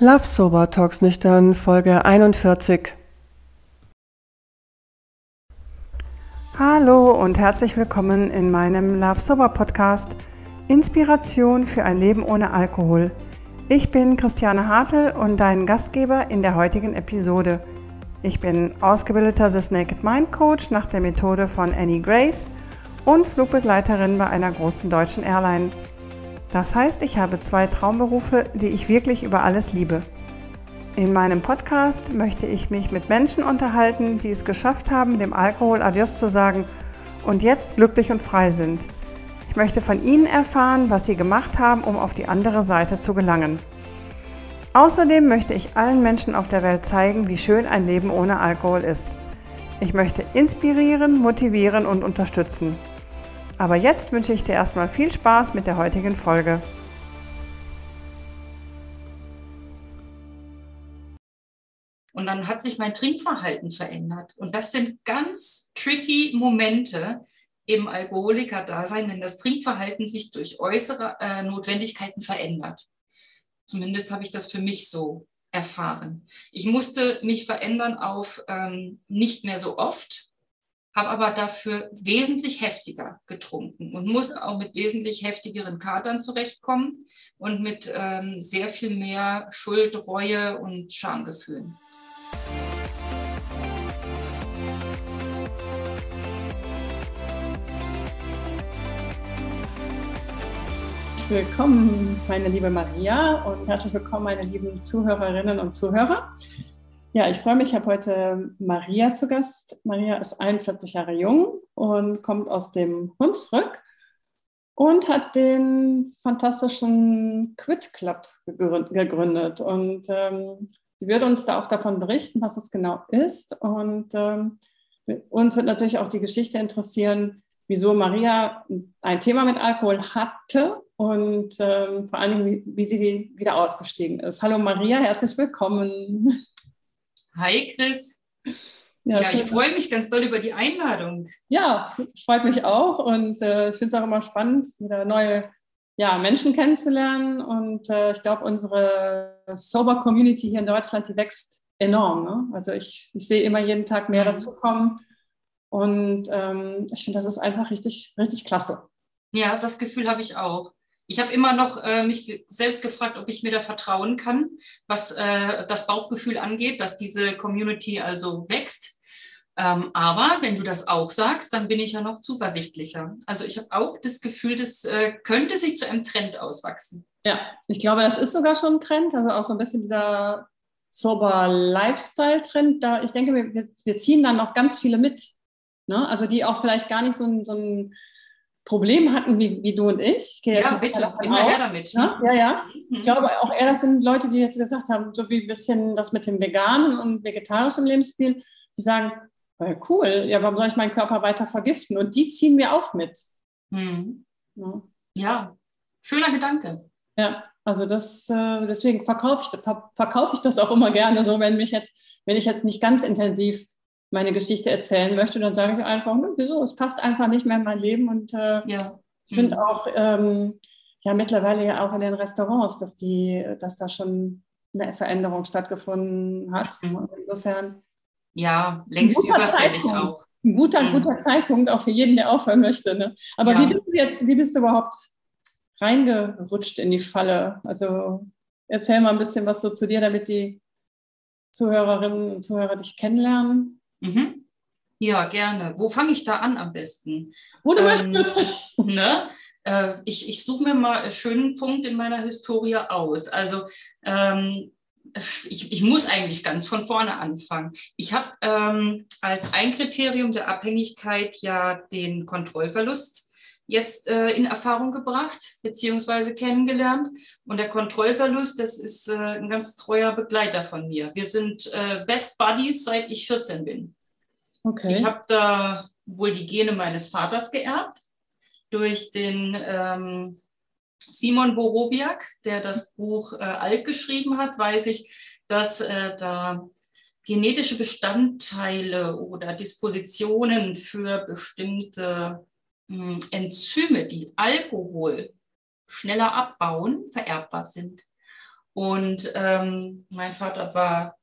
Love Sober Talks Nüchtern, Folge 41. Hallo und herzlich willkommen in meinem Love Sober Podcast Inspiration für ein Leben ohne Alkohol. Ich bin Christiane Hartl und dein Gastgeber in der heutigen Episode. Ich bin ausgebildeter The Naked Mind Coach nach der Methode von Annie Grace und Flugbegleiterin bei einer großen deutschen Airline. Das heißt, ich habe zwei Traumberufe, die ich wirklich über alles liebe. In meinem Podcast möchte ich mich mit Menschen unterhalten, die es geschafft haben, dem Alkohol Adios zu sagen und jetzt glücklich und frei sind. Ich möchte von ihnen erfahren, was sie gemacht haben, um auf die andere Seite zu gelangen. Außerdem möchte ich allen Menschen auf der Welt zeigen, wie schön ein Leben ohne Alkohol ist. Ich möchte inspirieren, motivieren und unterstützen. Aber jetzt wünsche ich dir erstmal viel Spaß mit der heutigen Folge. Und dann hat sich mein Trinkverhalten verändert. Und das sind ganz tricky Momente im Alkoholiker-Dasein, wenn das Trinkverhalten sich durch äußere äh, Notwendigkeiten verändert. Zumindest habe ich das für mich so erfahren. Ich musste mich verändern auf ähm, nicht mehr so oft, habe aber dafür wesentlich heftiger getrunken und muss auch mit wesentlich heftigeren Katern zurechtkommen und mit ähm, sehr viel mehr Schuld, Reue und Schamgefühlen. Willkommen, meine liebe Maria, und herzlich willkommen, meine lieben Zuhörerinnen und Zuhörer. Ja, ich freue mich, ich habe heute Maria zu Gast. Maria ist 41 Jahre jung und kommt aus dem Hunsrück und hat den fantastischen Quit Club gegründet. Und ähm, sie wird uns da auch davon berichten, was es genau ist. Und ähm, uns wird natürlich auch die Geschichte interessieren, wieso Maria ein Thema mit Alkohol hatte und ähm, vor allen Dingen, wie, wie sie wieder ausgestiegen ist. Hallo Maria, herzlich willkommen. Hi Chris. Ja, ja ich freue mich ganz doll über die Einladung. Ja, freut mich auch und äh, ich finde es auch immer spannend, wieder neue ja, Menschen kennenzulernen und äh, ich glaube, unsere Sober Community hier in Deutschland, die wächst enorm. Ne? Also ich, ich sehe immer jeden Tag mehr mhm. dazukommen und ähm, ich finde, das ist einfach richtig, richtig klasse. Ja, das Gefühl habe ich auch. Ich habe immer noch äh, mich selbst gefragt, ob ich mir da vertrauen kann, was äh, das Bauchgefühl angeht, dass diese Community also wächst. Ähm, aber wenn du das auch sagst, dann bin ich ja noch zuversichtlicher. Also ich habe auch das Gefühl, das äh, könnte sich zu einem Trend auswachsen. Ja, ich glaube, das ist sogar schon ein Trend. Also auch so ein bisschen dieser sober Lifestyle-Trend. Da, ich denke, wir, wir ziehen dann noch ganz viele mit. Ne? Also die auch vielleicht gar nicht so ein, so ein Problem hatten wie, wie du und ich. ich ja, bitte, immer her damit. Ja, ja, ja. Ich mhm. glaube auch eher, das sind Leute, die jetzt gesagt haben, so wie ein bisschen das mit dem veganen und vegetarischen Lebensstil, die sagen, cool, ja, warum soll ich meinen Körper weiter vergiften? Und die ziehen wir auch mit. Mhm. Ja. ja. schöner Gedanke. Ja, also das, äh, deswegen verkaufe ich, verkaufe ich das auch immer gerne so, wenn mich jetzt, wenn ich jetzt nicht ganz intensiv meine Geschichte erzählen möchte, dann sage ich einfach, ne, wieso, es passt einfach nicht mehr in mein Leben. Und äh, ja. ich finde mhm. auch, ähm, ja, mittlerweile ja auch in den Restaurants, dass die, dass da schon eine Veränderung stattgefunden hat. Mhm. Insofern. Ja, längst überfällig Zeitpunkt. auch. Ein guter, mhm. guter Zeitpunkt auch für jeden, der aufhören möchte. Ne? Aber ja. wie bist du jetzt, wie bist du überhaupt reingerutscht in die Falle? Also erzähl mal ein bisschen was so zu dir, damit die Zuhörerinnen und Zuhörer dich kennenlernen. Mhm. Ja, gerne. Wo fange ich da an am besten? Wo du ähm, möchtest. Ne? Äh, ich ich suche mir mal einen schönen Punkt in meiner Historie aus. Also ähm, ich, ich, muss eigentlich ganz von vorne anfangen. Ich habe ähm, als ein Kriterium der Abhängigkeit ja den Kontrollverlust jetzt äh, in Erfahrung gebracht beziehungsweise kennengelernt. Und der Kontrollverlust, das ist äh, ein ganz treuer Begleiter von mir. Wir sind äh, Best Buddies, seit ich 14 bin. Okay. Ich habe da wohl die Gene meines Vaters geerbt durch den ähm, Simon Borowiak, der das Buch äh, Alk geschrieben hat, weiß ich, dass äh, da genetische Bestandteile oder Dispositionen für bestimmte Enzyme, die Alkohol schneller abbauen, vererbbar sind. Und ähm, mein Vater war,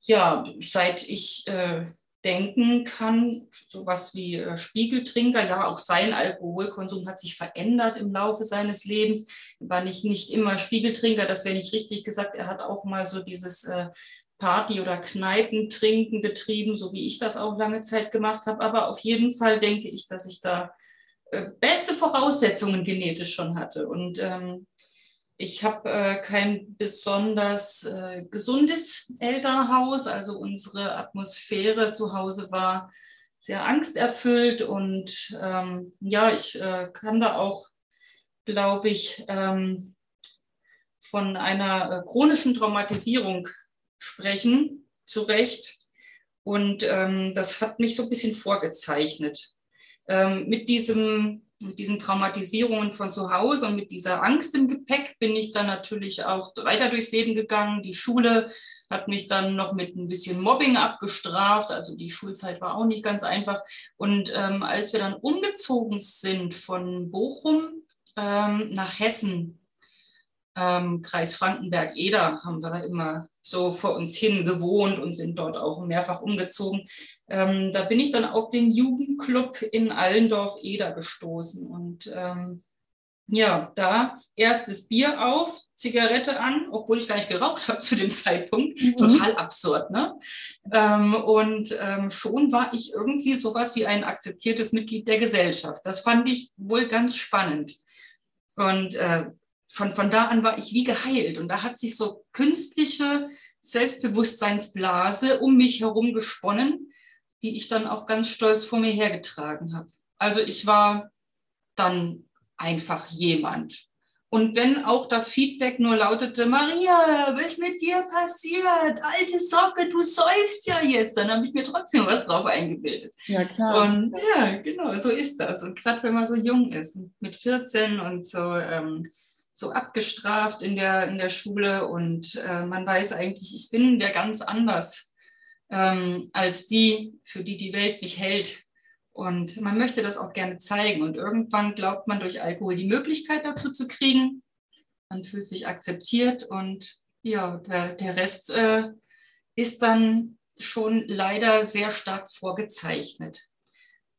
ja, seit ich äh, denken kann, sowas wie äh, Spiegeltrinker, ja, auch sein Alkoholkonsum hat sich verändert im Laufe seines Lebens. War nicht, nicht immer Spiegeltrinker, das wäre nicht richtig gesagt. Er hat auch mal so dieses äh, Party- oder Kneipentrinken betrieben, so wie ich das auch lange Zeit gemacht habe. Aber auf jeden Fall denke ich, dass ich da beste Voraussetzungen genetisch schon hatte. Und ähm, ich habe äh, kein besonders äh, gesundes Elternhaus. Also unsere Atmosphäre zu Hause war sehr angsterfüllt. Und ähm, ja, ich äh, kann da auch, glaube ich, ähm, von einer äh, chronischen Traumatisierung sprechen, zu Recht. Und ähm, das hat mich so ein bisschen vorgezeichnet. Ähm, mit, diesem, mit diesen Traumatisierungen von zu Hause und mit dieser Angst im Gepäck bin ich dann natürlich auch weiter durchs Leben gegangen. Die Schule hat mich dann noch mit ein bisschen Mobbing abgestraft. Also die Schulzeit war auch nicht ganz einfach. Und ähm, als wir dann umgezogen sind von Bochum ähm, nach Hessen, ähm, Kreis Frankenberg-Eder haben wir da immer so vor uns hin gewohnt und sind dort auch mehrfach umgezogen. Ähm, da bin ich dann auf den Jugendclub in Allendorf-Eder gestoßen und ähm, ja, da erstes Bier auf, Zigarette an, obwohl ich gar nicht geraucht habe zu dem Zeitpunkt. Mhm. Total absurd, ne? Ähm, und ähm, schon war ich irgendwie sowas wie ein akzeptiertes Mitglied der Gesellschaft. Das fand ich wohl ganz spannend. Und äh, von, von da an war ich wie geheilt. Und da hat sich so künstliche Selbstbewusstseinsblase um mich herum gesponnen, die ich dann auch ganz stolz vor mir hergetragen habe. Also ich war dann einfach jemand. Und wenn auch das Feedback nur lautete, Maria, was ist mit dir passiert? Alte Socke, du säufst ja jetzt, dann habe ich mir trotzdem was drauf eingebildet. Ja, klar. Und ja, genau, so ist das. Und gerade wenn man so jung ist, mit 14 und so ähm, so abgestraft in der, in der Schule und äh, man weiß eigentlich, ich bin wer ganz anders ähm, als die, für die die Welt mich hält. Und man möchte das auch gerne zeigen. Und irgendwann glaubt man durch Alkohol die Möglichkeit dazu zu kriegen. Man fühlt sich akzeptiert und ja, der, der Rest äh, ist dann schon leider sehr stark vorgezeichnet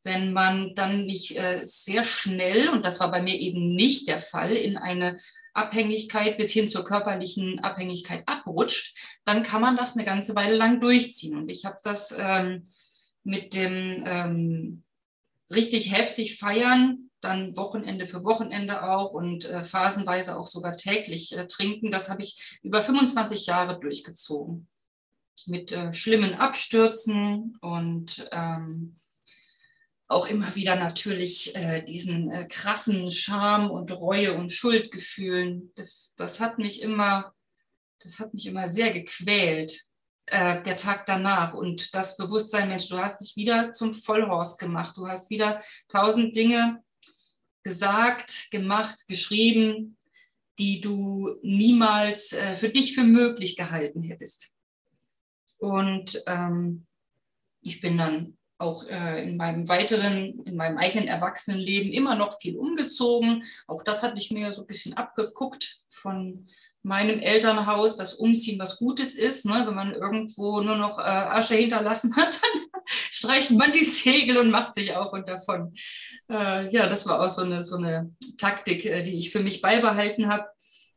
wenn man dann nicht äh, sehr schnell, und das war bei mir eben nicht der Fall, in eine Abhängigkeit bis hin zur körperlichen Abhängigkeit abrutscht, dann kann man das eine ganze Weile lang durchziehen. Und ich habe das ähm, mit dem ähm, richtig heftig feiern, dann Wochenende für Wochenende auch und äh, phasenweise auch sogar täglich äh, trinken, das habe ich über 25 Jahre durchgezogen. Mit äh, schlimmen Abstürzen und ähm, auch immer wieder natürlich äh, diesen äh, krassen Scham und Reue und Schuldgefühlen. Das, das hat mich immer, das hat mich immer sehr gequält, äh, der Tag danach. Und das Bewusstsein, Mensch, du hast dich wieder zum Vollhorst gemacht. Du hast wieder tausend Dinge gesagt, gemacht, geschrieben, die du niemals äh, für dich für möglich gehalten hättest. Und ähm, ich bin dann auch äh, in meinem weiteren, in meinem eigenen Erwachsenenleben immer noch viel umgezogen. Auch das hatte ich mir so ein bisschen abgeguckt von meinem Elternhaus, das Umziehen was Gutes ist. Ne? Wenn man irgendwo nur noch äh, Asche hinterlassen hat, dann streicht man die Segel und macht sich auf und davon. Äh, ja, das war auch so eine, so eine Taktik, äh, die ich für mich beibehalten habe.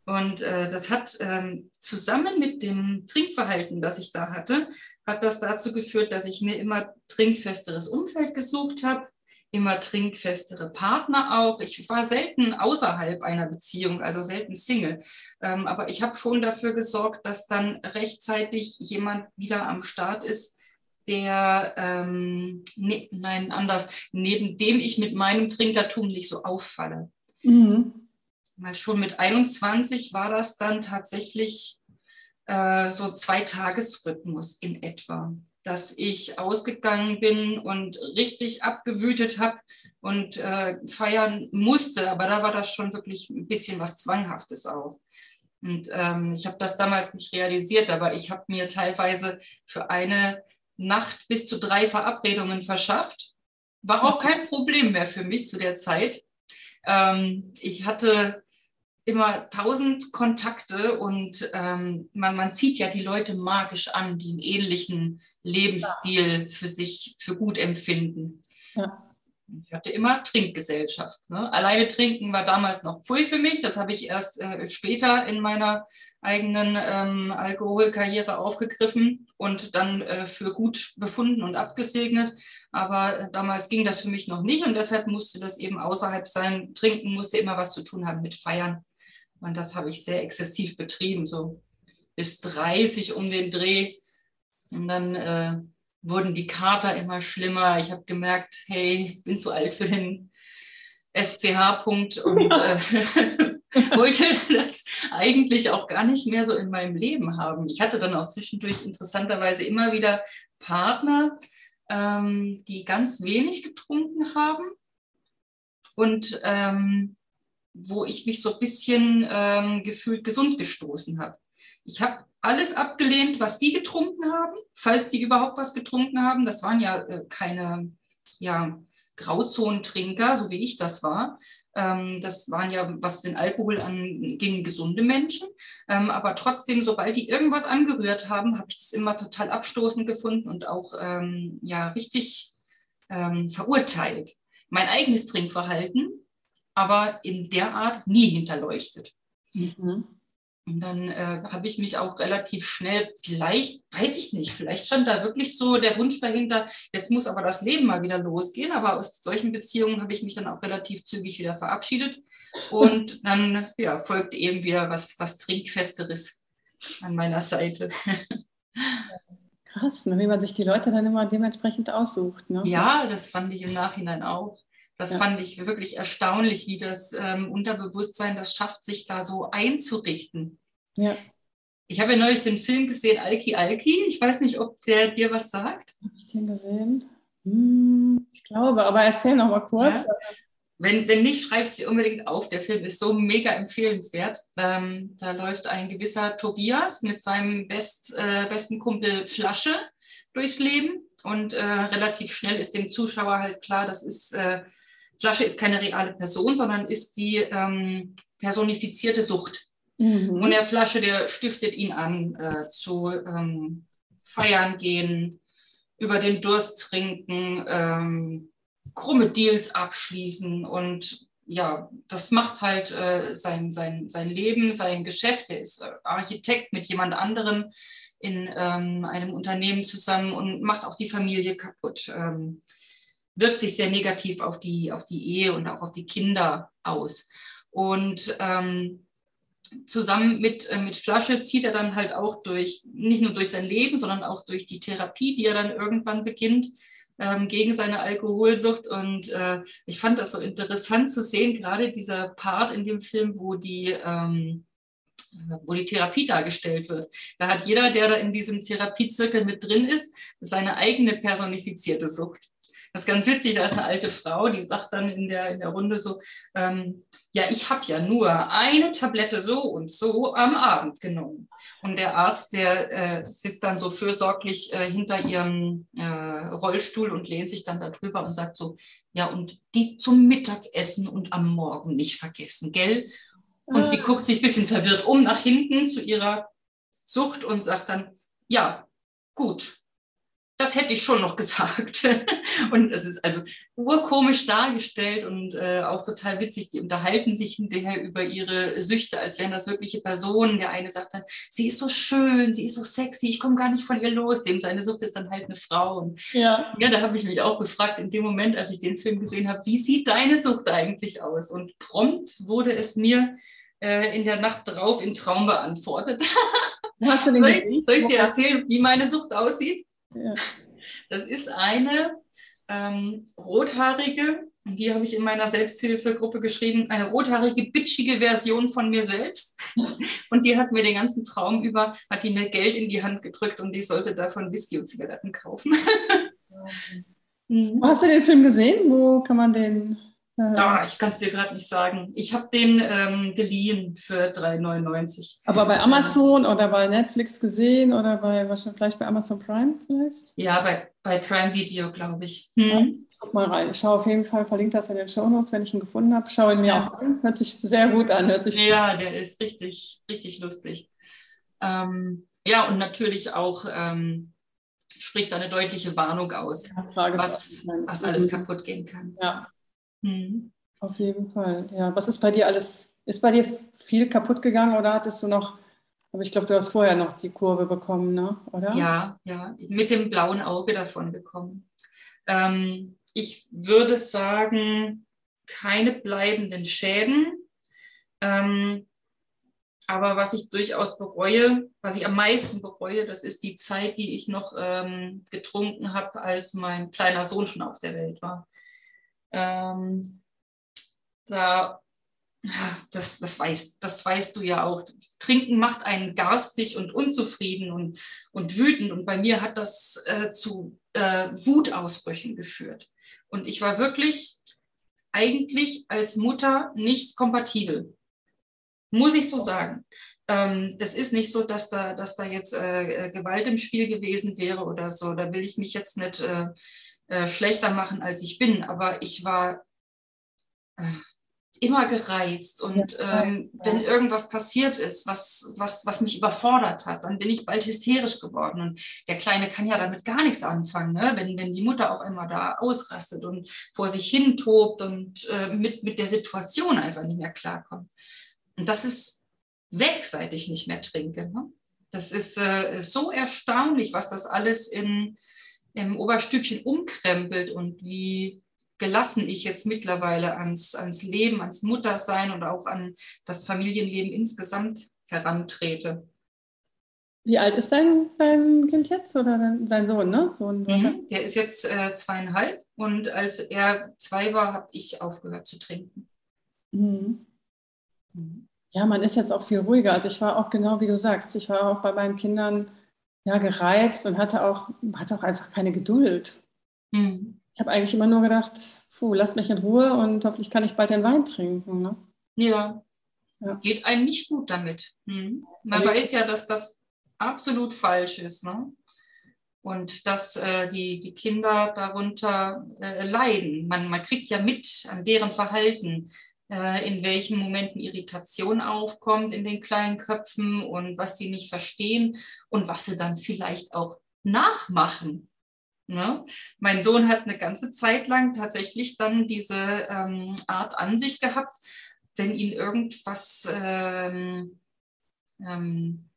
Und äh, das hat ähm, zusammen mit dem Trinkverhalten, das ich da hatte, hat das dazu geführt, dass ich mir immer trinkfesteres Umfeld gesucht habe, immer trinkfestere Partner auch. Ich war selten außerhalb einer Beziehung, also selten Single. Ähm, aber ich habe schon dafür gesorgt, dass dann rechtzeitig jemand wieder am Start ist, der, ähm, ne, nein, anders, neben dem ich mit meinem Trinkertum nicht so auffalle. Mhm mal schon mit 21 war das dann tatsächlich äh, so zwei Tagesrhythmus in etwa, dass ich ausgegangen bin und richtig abgewütet habe und äh, feiern musste. Aber da war das schon wirklich ein bisschen was Zwanghaftes auch. Und ähm, ich habe das damals nicht realisiert, aber ich habe mir teilweise für eine Nacht bis zu drei Verabredungen verschafft. War auch kein Problem mehr für mich zu der Zeit. Ähm, ich hatte immer tausend Kontakte und ähm, man, man zieht ja die Leute magisch an, die einen ähnlichen Lebensstil für sich für gut empfinden. Ja. Ich hatte immer Trinkgesellschaft. Ne? Alleine trinken war damals noch pfui für mich. Das habe ich erst äh, später in meiner eigenen ähm, Alkoholkarriere aufgegriffen und dann äh, für gut befunden und abgesegnet. Aber äh, damals ging das für mich noch nicht und deshalb musste das eben außerhalb sein. Trinken musste immer was zu tun haben mit Feiern. Und das habe ich sehr exzessiv betrieben, so bis 30 um den Dreh. Und dann äh, wurden die Kater immer schlimmer. Ich habe gemerkt, hey, bin zu alt für den SCH-Punkt und äh, wollte das eigentlich auch gar nicht mehr so in meinem Leben haben. Ich hatte dann auch zwischendurch interessanterweise immer wieder Partner, ähm, die ganz wenig getrunken haben und ähm, wo ich mich so ein bisschen ähm, gefühlt gesund gestoßen habe. Ich habe alles abgelehnt, was die getrunken haben, falls die überhaupt was getrunken haben. Das waren ja äh, keine ja, Grauzonentrinker, so wie ich das war. Ähm, das waren ja, was den Alkohol anging, gesunde Menschen. Ähm, aber trotzdem, sobald die irgendwas angerührt haben, habe ich das immer total abstoßend gefunden und auch ähm, ja, richtig ähm, verurteilt. Mein eigenes Trinkverhalten aber in der Art nie hinterleuchtet. Mhm. Und dann äh, habe ich mich auch relativ schnell, vielleicht, weiß ich nicht, vielleicht stand da wirklich so der Wunsch dahinter, jetzt muss aber das Leben mal wieder losgehen. Aber aus solchen Beziehungen habe ich mich dann auch relativ zügig wieder verabschiedet. Und dann ja, folgte eben wieder was, was Trinkfesteres an meiner Seite. Krass, ne, wie man sich die Leute dann immer dementsprechend aussucht. Ne? Ja, das fand ich im Nachhinein auch. Das ja. fand ich wirklich erstaunlich, wie das ähm, Unterbewusstsein das schafft, sich da so einzurichten. Ja. Ich habe ja neulich den Film gesehen, Alki Alki. Ich weiß nicht, ob der dir was sagt. Habe ich den gesehen? Hm, ich glaube, aber erzähl noch mal kurz. Ja. Wenn, wenn nicht, schreib es dir unbedingt auf. Der Film ist so mega empfehlenswert. Ähm, da läuft ein gewisser Tobias mit seinem best, äh, besten Kumpel Flasche durchs Leben. Und äh, relativ schnell ist dem Zuschauer halt klar, das ist äh, Flasche ist keine reale Person, sondern ist die ähm, personifizierte Sucht. Mhm. Und der Flasche, der stiftet ihn an äh, zu ähm, feiern gehen, über den Durst trinken, ähm, krumme Deals abschließen und ja, das macht halt äh, sein, sein, sein Leben, sein Geschäft. Er ist äh, Architekt mit jemand anderem in ähm, einem Unternehmen zusammen und macht auch die Familie kaputt. Ähm, wirkt sich sehr negativ auf die, auf die Ehe und auch auf die Kinder aus. Und ähm, zusammen mit, äh, mit Flasche zieht er dann halt auch durch, nicht nur durch sein Leben, sondern auch durch die Therapie, die er dann irgendwann beginnt ähm, gegen seine Alkoholsucht. Und äh, ich fand das so interessant zu sehen, gerade dieser Part in dem Film, wo die, ähm, wo die Therapie dargestellt wird. Da hat jeder, der da in diesem Therapiezirkel mit drin ist, seine eigene personifizierte Sucht. Das ist ganz witzig, da ist eine alte Frau, die sagt dann in der, in der Runde so, ähm, ja, ich habe ja nur eine Tablette so und so am Abend genommen. Und der Arzt, der äh, sitzt dann so fürsorglich äh, hinter ihrem äh, Rollstuhl und lehnt sich dann darüber und sagt so, ja, und die zum Mittagessen und am Morgen nicht vergessen, gell? Und sie guckt sich ein bisschen verwirrt um nach hinten zu ihrer Sucht und sagt dann, ja, gut, das hätte ich schon noch gesagt. und es ist also urkomisch dargestellt und äh, auch total witzig. Die unterhalten sich hinterher über ihre Süchte, als wären das wirkliche Personen. Der eine sagt dann, sie ist so schön, sie ist so sexy, ich komme gar nicht von ihr los. Dem seine Sucht ist dann halt eine Frau. Und ja, ja da habe ich mich auch gefragt, in dem Moment, als ich den Film gesehen habe, wie sieht deine Sucht eigentlich aus? Und prompt wurde es mir äh, in der Nacht drauf in Traum beantwortet. Hast du den soll, ich, soll ich dir erzählen, wie meine Sucht aussieht? Das ist eine ähm, rothaarige, die habe ich in meiner Selbsthilfegruppe geschrieben, eine rothaarige, bitchige Version von mir selbst. Und die hat mir den ganzen Traum über, hat die mir Geld in die Hand gedrückt und ich sollte davon Whisky und Zigaretten kaufen. Hast du den Film gesehen? Wo kann man den Ah, ich kann es dir gerade nicht sagen. Ich habe den ähm, geliehen für 3,99. Aber bei Amazon oder bei Netflix gesehen oder bei wahrscheinlich vielleicht bei Amazon Prime vielleicht? Ja, bei, bei Prime Video, glaube ich. Hm. guck mal rein. Ich schaue auf jeden Fall, verlinke das in den Show Notes, wenn ich ihn gefunden habe. Schaue ihn mir ja. auch an. Hört sich sehr gut an. Hört sich ja, der ist richtig, richtig lustig. Ähm, ja, und natürlich auch ähm, spricht eine deutliche Warnung aus, ja, was, was alles kaputt gehen kann. Ja. Mhm. Auf jeden Fall. Ja, was ist bei dir alles? Ist bei dir viel kaputt gegangen oder hattest du noch aber ich glaube, du hast vorher noch die Kurve bekommen, ne? oder? Ja, ja, mit dem blauen Auge davon bekommen. Ähm, ich würde sagen, keine bleibenden Schäden. Ähm, aber was ich durchaus bereue, was ich am meisten bereue, das ist die Zeit, die ich noch ähm, getrunken habe, als mein kleiner Sohn schon auf der Welt war. Ähm, da das, das, weißt, das weißt du ja auch. Trinken macht einen garstig und unzufrieden und, und wütend. Und bei mir hat das äh, zu äh, Wutausbrüchen geführt. Und ich war wirklich eigentlich als Mutter nicht kompatibel. Muss ich so sagen. Ähm, das ist nicht so, dass da, dass da jetzt äh, Gewalt im Spiel gewesen wäre oder so. Da will ich mich jetzt nicht äh, schlechter machen, als ich bin. Aber ich war äh, immer gereizt. Und ähm, wenn irgendwas passiert ist, was, was, was mich überfordert hat, dann bin ich bald hysterisch geworden. Und der Kleine kann ja damit gar nichts anfangen, ne? wenn, wenn die Mutter auf einmal da ausrastet und vor sich hin tobt und äh, mit, mit der Situation einfach nicht mehr klarkommt. Und das ist weg, seit ich nicht mehr trinke. Ne? Das ist äh, so erstaunlich, was das alles in, im Oberstübchen umkrempelt und wie gelassen ich jetzt mittlerweile ans, ans Leben, ans Muttersein und auch an das Familienleben insgesamt herantrete. Wie alt ist dein, dein Kind jetzt oder dein, dein Sohn, ne? Sohn, mhm, der ist jetzt äh, zweieinhalb und als er zwei war, habe ich aufgehört zu trinken. Mhm. mhm. Ja, man ist jetzt auch viel ruhiger. Also ich war auch genau wie du sagst, ich war auch bei meinen Kindern ja gereizt und hatte auch, hatte auch einfach keine Geduld. Mhm ich habe eigentlich immer nur gedacht, puh, lasst mich in Ruhe und hoffentlich kann ich bald den Wein trinken. Ne? Ja. ja. geht einem nicht gut damit. Mhm. Man weiß ja, dass das absolut falsch ist. Ne? Und dass äh, die, die Kinder darunter äh, leiden. Man, man kriegt ja mit an deren Verhalten, in welchen Momenten Irritation aufkommt in den kleinen Köpfen und was sie nicht verstehen und was sie dann vielleicht auch nachmachen. Ne? Mein Sohn hat eine ganze Zeit lang tatsächlich dann diese ähm, Art an sich gehabt, wenn ihn irgendwas ähm, ähm,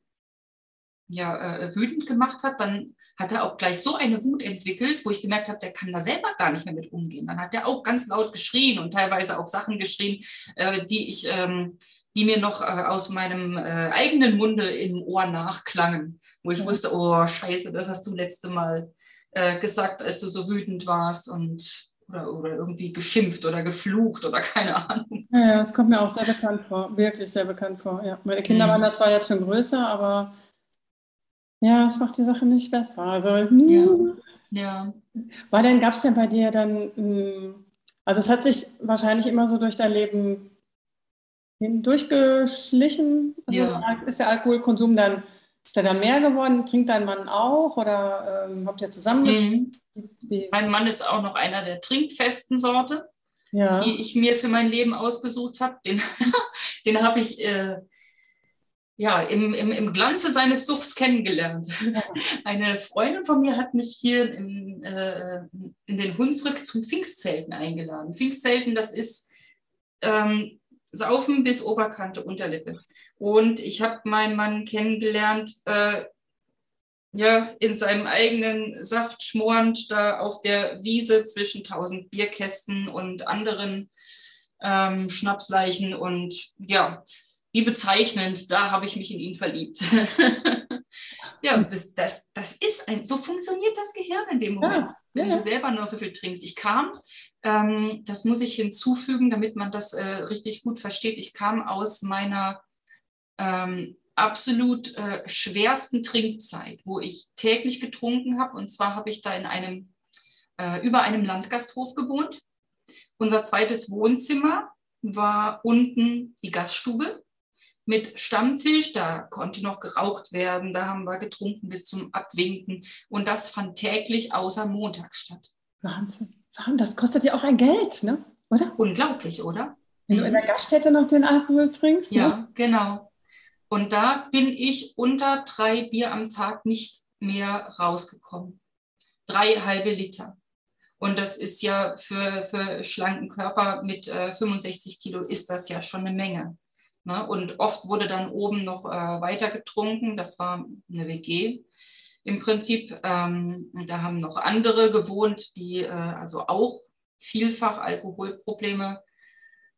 ja, äh, wütend gemacht hat, dann hat er auch gleich so eine Wut entwickelt, wo ich gemerkt habe, der kann da selber gar nicht mehr mit umgehen. Dann hat er auch ganz laut geschrien und teilweise auch Sachen geschrien, äh, die ich, ähm, die mir noch äh, aus meinem äh, eigenen Munde im Ohr nachklangen, wo ich wusste, oh Scheiße, das hast du letzte Mal äh, gesagt, als du so wütend warst und oder, oder irgendwie geschimpft oder geflucht oder keine Ahnung. Ja, ja, das kommt mir auch sehr bekannt vor, wirklich sehr bekannt vor. Ja. Meine Kinder mhm. waren da zwar jetzt schon größer, aber ja, es macht die Sache nicht besser. Also, ja. ja. War denn, gab es denn bei dir dann, hm, also es hat sich wahrscheinlich immer so durch dein Leben hindurchgeschlichen. Also ja. Ist der Alkoholkonsum dann ist der dann mehr geworden? Trinkt dein Mann auch oder ähm, habt ihr zusammen mhm. Mein Mann ist auch noch einer der trinkfesten Sorte, ja. die ich mir für mein Leben ausgesucht habe. Den, den habe ich äh, ja, im, im, im Glanze seines Suffs kennengelernt. Ja. Eine Freundin von mir hat mich hier im, äh, in den Hunsrück zum Pfingstzelten eingeladen. Pfingstzelten, das ist ähm, Saufen bis Oberkante Unterlippe. Und ich habe meinen Mann kennengelernt, äh, ja, in seinem eigenen Saft schmorend, da auf der Wiese zwischen tausend Bierkästen und anderen ähm, Schnapsleichen. Und ja, wie bezeichnend, da habe ich mich in ihn verliebt. ja, das, das, das ist ein, so funktioniert das Gehirn in dem Moment, ja, wenn ja. du selber nur so viel trinkst. Ich kam, ähm, das muss ich hinzufügen, damit man das äh, richtig gut versteht. Ich kam aus meiner ähm, absolut äh, schwersten Trinkzeit, wo ich täglich getrunken habe. Und zwar habe ich da in einem, äh, über einem Landgasthof gewohnt. Unser zweites Wohnzimmer war unten die Gaststube mit Stammtisch. Da konnte noch geraucht werden. Da haben wir getrunken bis zum Abwinken. Und das fand täglich außer montags statt. Wahnsinn. Das kostet ja auch ein Geld, ne? oder? Unglaublich, oder? Wenn du in der mhm. Gaststätte noch den Alkohol trinkst. Ja, ne? genau. Und da bin ich unter drei Bier am Tag nicht mehr rausgekommen. Drei halbe Liter. Und das ist ja für, für schlanken Körper mit äh, 65 Kilo ist das ja schon eine Menge. Ne? Und oft wurde dann oben noch äh, weiter getrunken. Das war eine WG im Prinzip. Ähm, da haben noch andere gewohnt, die äh, also auch vielfach Alkoholprobleme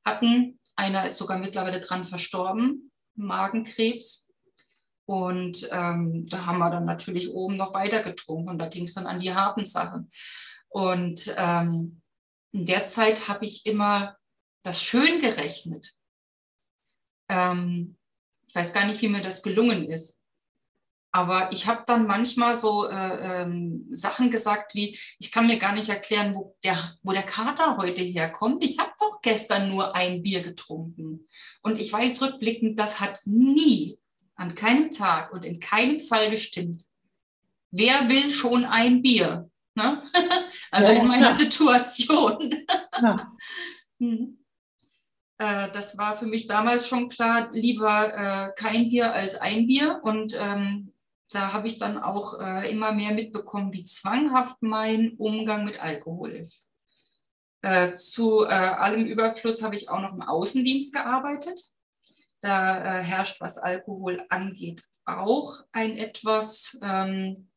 hatten. Einer ist sogar mittlerweile dran verstorben, Magenkrebs. Und ähm, da haben wir dann natürlich oben noch weiter getrunken und da ging es dann an die harten Sachen. Und ähm, in der Zeit habe ich immer das schön gerechnet. Ähm, ich weiß gar nicht, wie mir das gelungen ist. Aber ich habe dann manchmal so äh, ähm, Sachen gesagt wie, ich kann mir gar nicht erklären, wo der, wo der Kater heute herkommt. Ich habe doch gestern nur ein Bier getrunken. Und ich weiß rückblickend, das hat nie, an keinem Tag und in keinem Fall gestimmt. Wer will schon ein Bier? Ne? also ja, in meiner klar. Situation. Ja. hm. Äh, das war für mich damals schon klar, lieber äh, kein Bier als ein Bier. Und ähm, da habe ich dann auch äh, immer mehr mitbekommen, wie zwanghaft mein Umgang mit Alkohol ist. Äh, zu äh, allem Überfluss habe ich auch noch im Außendienst gearbeitet. Da äh, herrscht, was Alkohol angeht, auch ein etwas ähm,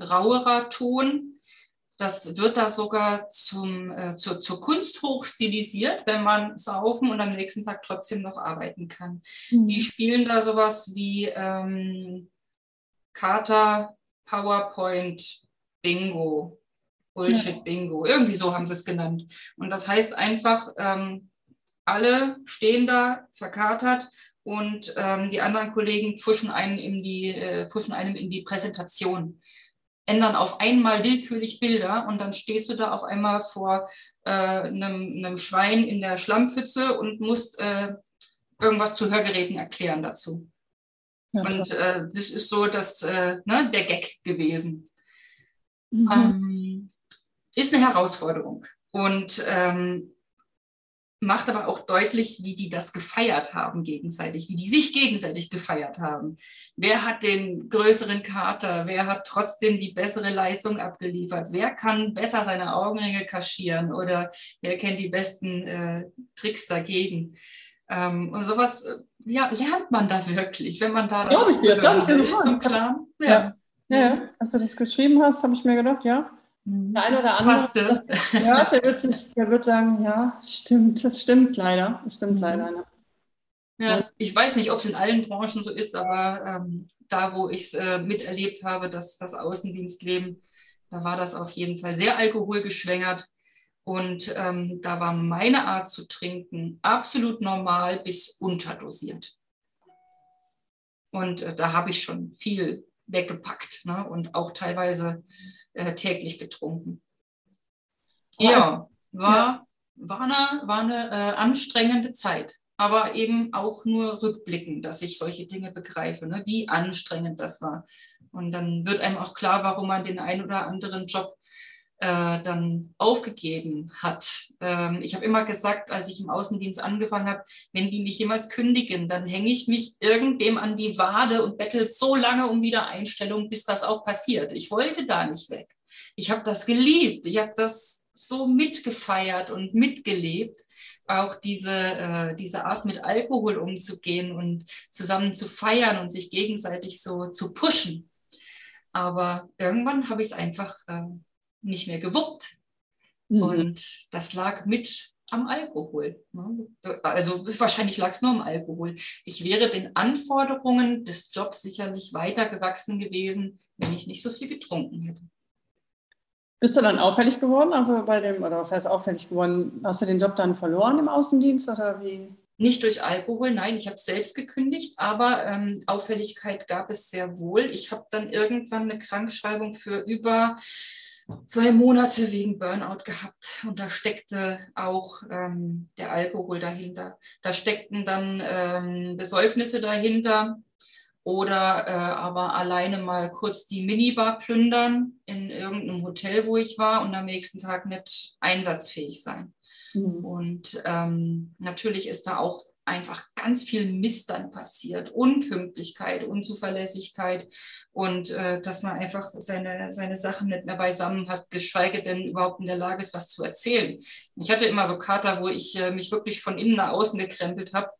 rauerer Ton. Das wird da sogar zum, äh, zur, zur Kunst hochstilisiert, wenn man saufen und am nächsten Tag trotzdem noch arbeiten kann. Mhm. Die spielen da sowas wie ähm, Kater, PowerPoint, Bingo, Bullshit Bingo. Irgendwie so haben sie es genannt. Und das heißt einfach, ähm, alle stehen da verkatert und ähm, die anderen Kollegen pfuschen einem in die, äh, pfuschen einem in die Präsentation, ändern auf einmal willkürlich Bilder und dann stehst du da auf einmal vor äh, einem, einem Schwein in der Schlammpfütze und musst äh, irgendwas zu Hörgeräten erklären dazu. Ja, und äh, das ist so das, äh, ne, der Gag gewesen. Mhm. Ähm, ist eine Herausforderung und ähm, macht aber auch deutlich, wie die das gefeiert haben gegenseitig, wie die sich gegenseitig gefeiert haben. Wer hat den größeren Kater? Wer hat trotzdem die bessere Leistung abgeliefert? Wer kann besser seine Augenringe kaschieren oder wer kennt die besten äh, Tricks dagegen? Ähm, und sowas äh, ja, lernt man da wirklich, wenn man da das ich dir, ich dir zum Clan. Ja. Ja. ja, ja. Als du das geschrieben hast, habe ich mir gedacht, ja. Der eine oder andere, Passte. ja, der wird, sich, der wird sagen, ja, stimmt, das stimmt leider, das stimmt mhm. leider. Ne? Ja, ich weiß nicht, ob es in allen Branchen so ist, aber ähm, da, wo ich es äh, miterlebt habe, dass das Außendienstleben, da war das auf jeden Fall sehr alkoholgeschwängert. Und ähm, da war meine Art zu trinken absolut normal bis unterdosiert. Und äh, da habe ich schon viel weggepackt ne? und auch teilweise äh, täglich getrunken. Ja, war, war eine, war eine äh, anstrengende Zeit, aber eben auch nur rückblickend, dass ich solche Dinge begreife, ne? wie anstrengend das war. Und dann wird einem auch klar, warum man den einen oder anderen Job äh, dann aufgegeben hat. Ähm, ich habe immer gesagt, als ich im Außendienst angefangen habe, wenn die mich jemals kündigen, dann hänge ich mich irgendwem an die Wade und bettel so lange um Wiedereinstellung, bis das auch passiert. Ich wollte da nicht weg. Ich habe das geliebt. Ich habe das so mitgefeiert und mitgelebt auch diese, äh, diese Art mit Alkohol umzugehen und zusammen zu feiern und sich gegenseitig so zu pushen. Aber irgendwann habe ich es einfach äh, nicht mehr gewuppt. Mhm. Und das lag mit am Alkohol. Ne? Also wahrscheinlich lag es nur am Alkohol. Ich wäre den Anforderungen des Jobs sicherlich weiter gewachsen gewesen, wenn ich nicht so viel getrunken hätte. Bist du dann auffällig geworden? Also bei dem, oder was heißt auffällig geworden? Hast du den Job dann verloren im Außendienst oder wie? Nicht durch Alkohol, nein, ich habe selbst gekündigt, aber ähm, Auffälligkeit gab es sehr wohl. Ich habe dann irgendwann eine Krankschreibung für über zwei Monate wegen Burnout gehabt und da steckte auch ähm, der Alkohol dahinter. Da steckten dann ähm, Besäufnisse dahinter oder äh, aber alleine mal kurz die Minibar plündern in irgendeinem Hotel, wo ich war und am nächsten Tag nicht einsatzfähig sein. Mhm. Und ähm, natürlich ist da auch einfach ganz viel Mist dann passiert. Unpünktlichkeit, Unzuverlässigkeit und äh, dass man einfach seine, seine Sachen nicht mehr beisammen hat, geschweige denn überhaupt in der Lage ist, was zu erzählen. Ich hatte immer so Kater, wo ich äh, mich wirklich von innen nach außen gekrempelt habe.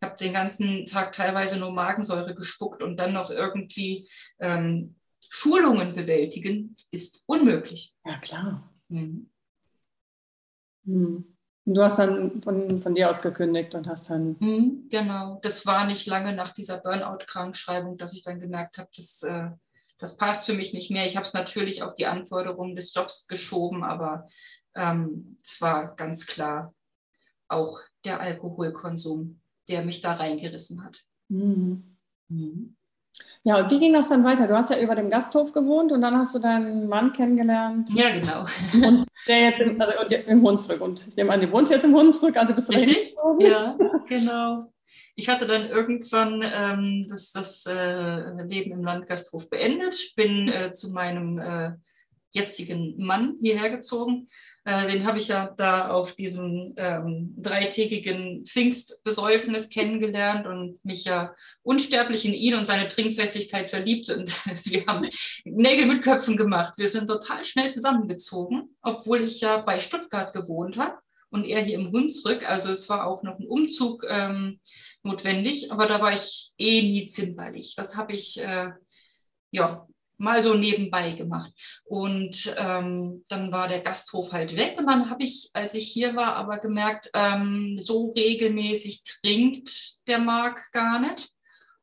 Ich habe den ganzen Tag teilweise nur Magensäure gespuckt und dann noch irgendwie ähm, Schulungen bewältigen, ist unmöglich. Ja, klar. Mhm. Mhm. Und du hast dann von, von dir aus gekündigt und hast dann. Mhm, genau, das war nicht lange nach dieser Burnout-Krankschreibung, dass ich dann gemerkt habe, das, äh, das passt für mich nicht mehr. Ich habe es natürlich auf die Anforderungen des Jobs geschoben, aber ähm, es war ganz klar auch der Alkoholkonsum, der mich da reingerissen hat. Mhm. Mhm. Ja, und wie ging das dann weiter? Du hast ja über dem Gasthof gewohnt und dann hast du deinen Mann kennengelernt. Ja, genau. Und der jetzt im, also, im Hunsrück. Und ich nehme an, du wohnst jetzt im Hunsrück, also bist du Richtig? Ja, genau. Ich hatte dann irgendwann ähm, das, das äh, Leben im Landgasthof beendet, bin äh, zu meinem äh, jetzigen Mann hierher gezogen. Äh, den habe ich ja da auf diesem ähm, dreitägigen Pfingstbesäufnis kennengelernt und mich ja unsterblich in ihn und seine Trinkfestigkeit verliebt. Und wir haben Nägel mit Köpfen gemacht. Wir sind total schnell zusammengezogen, obwohl ich ja bei Stuttgart gewohnt habe und er hier im Hunsrück. Also es war auch noch ein Umzug ähm, notwendig, aber da war ich eh nie zimperlich. Das habe ich äh, ja mal so nebenbei gemacht. Und ähm, dann war der Gasthof halt weg. Und dann habe ich, als ich hier war, aber gemerkt, ähm, so regelmäßig trinkt der Marc gar nicht.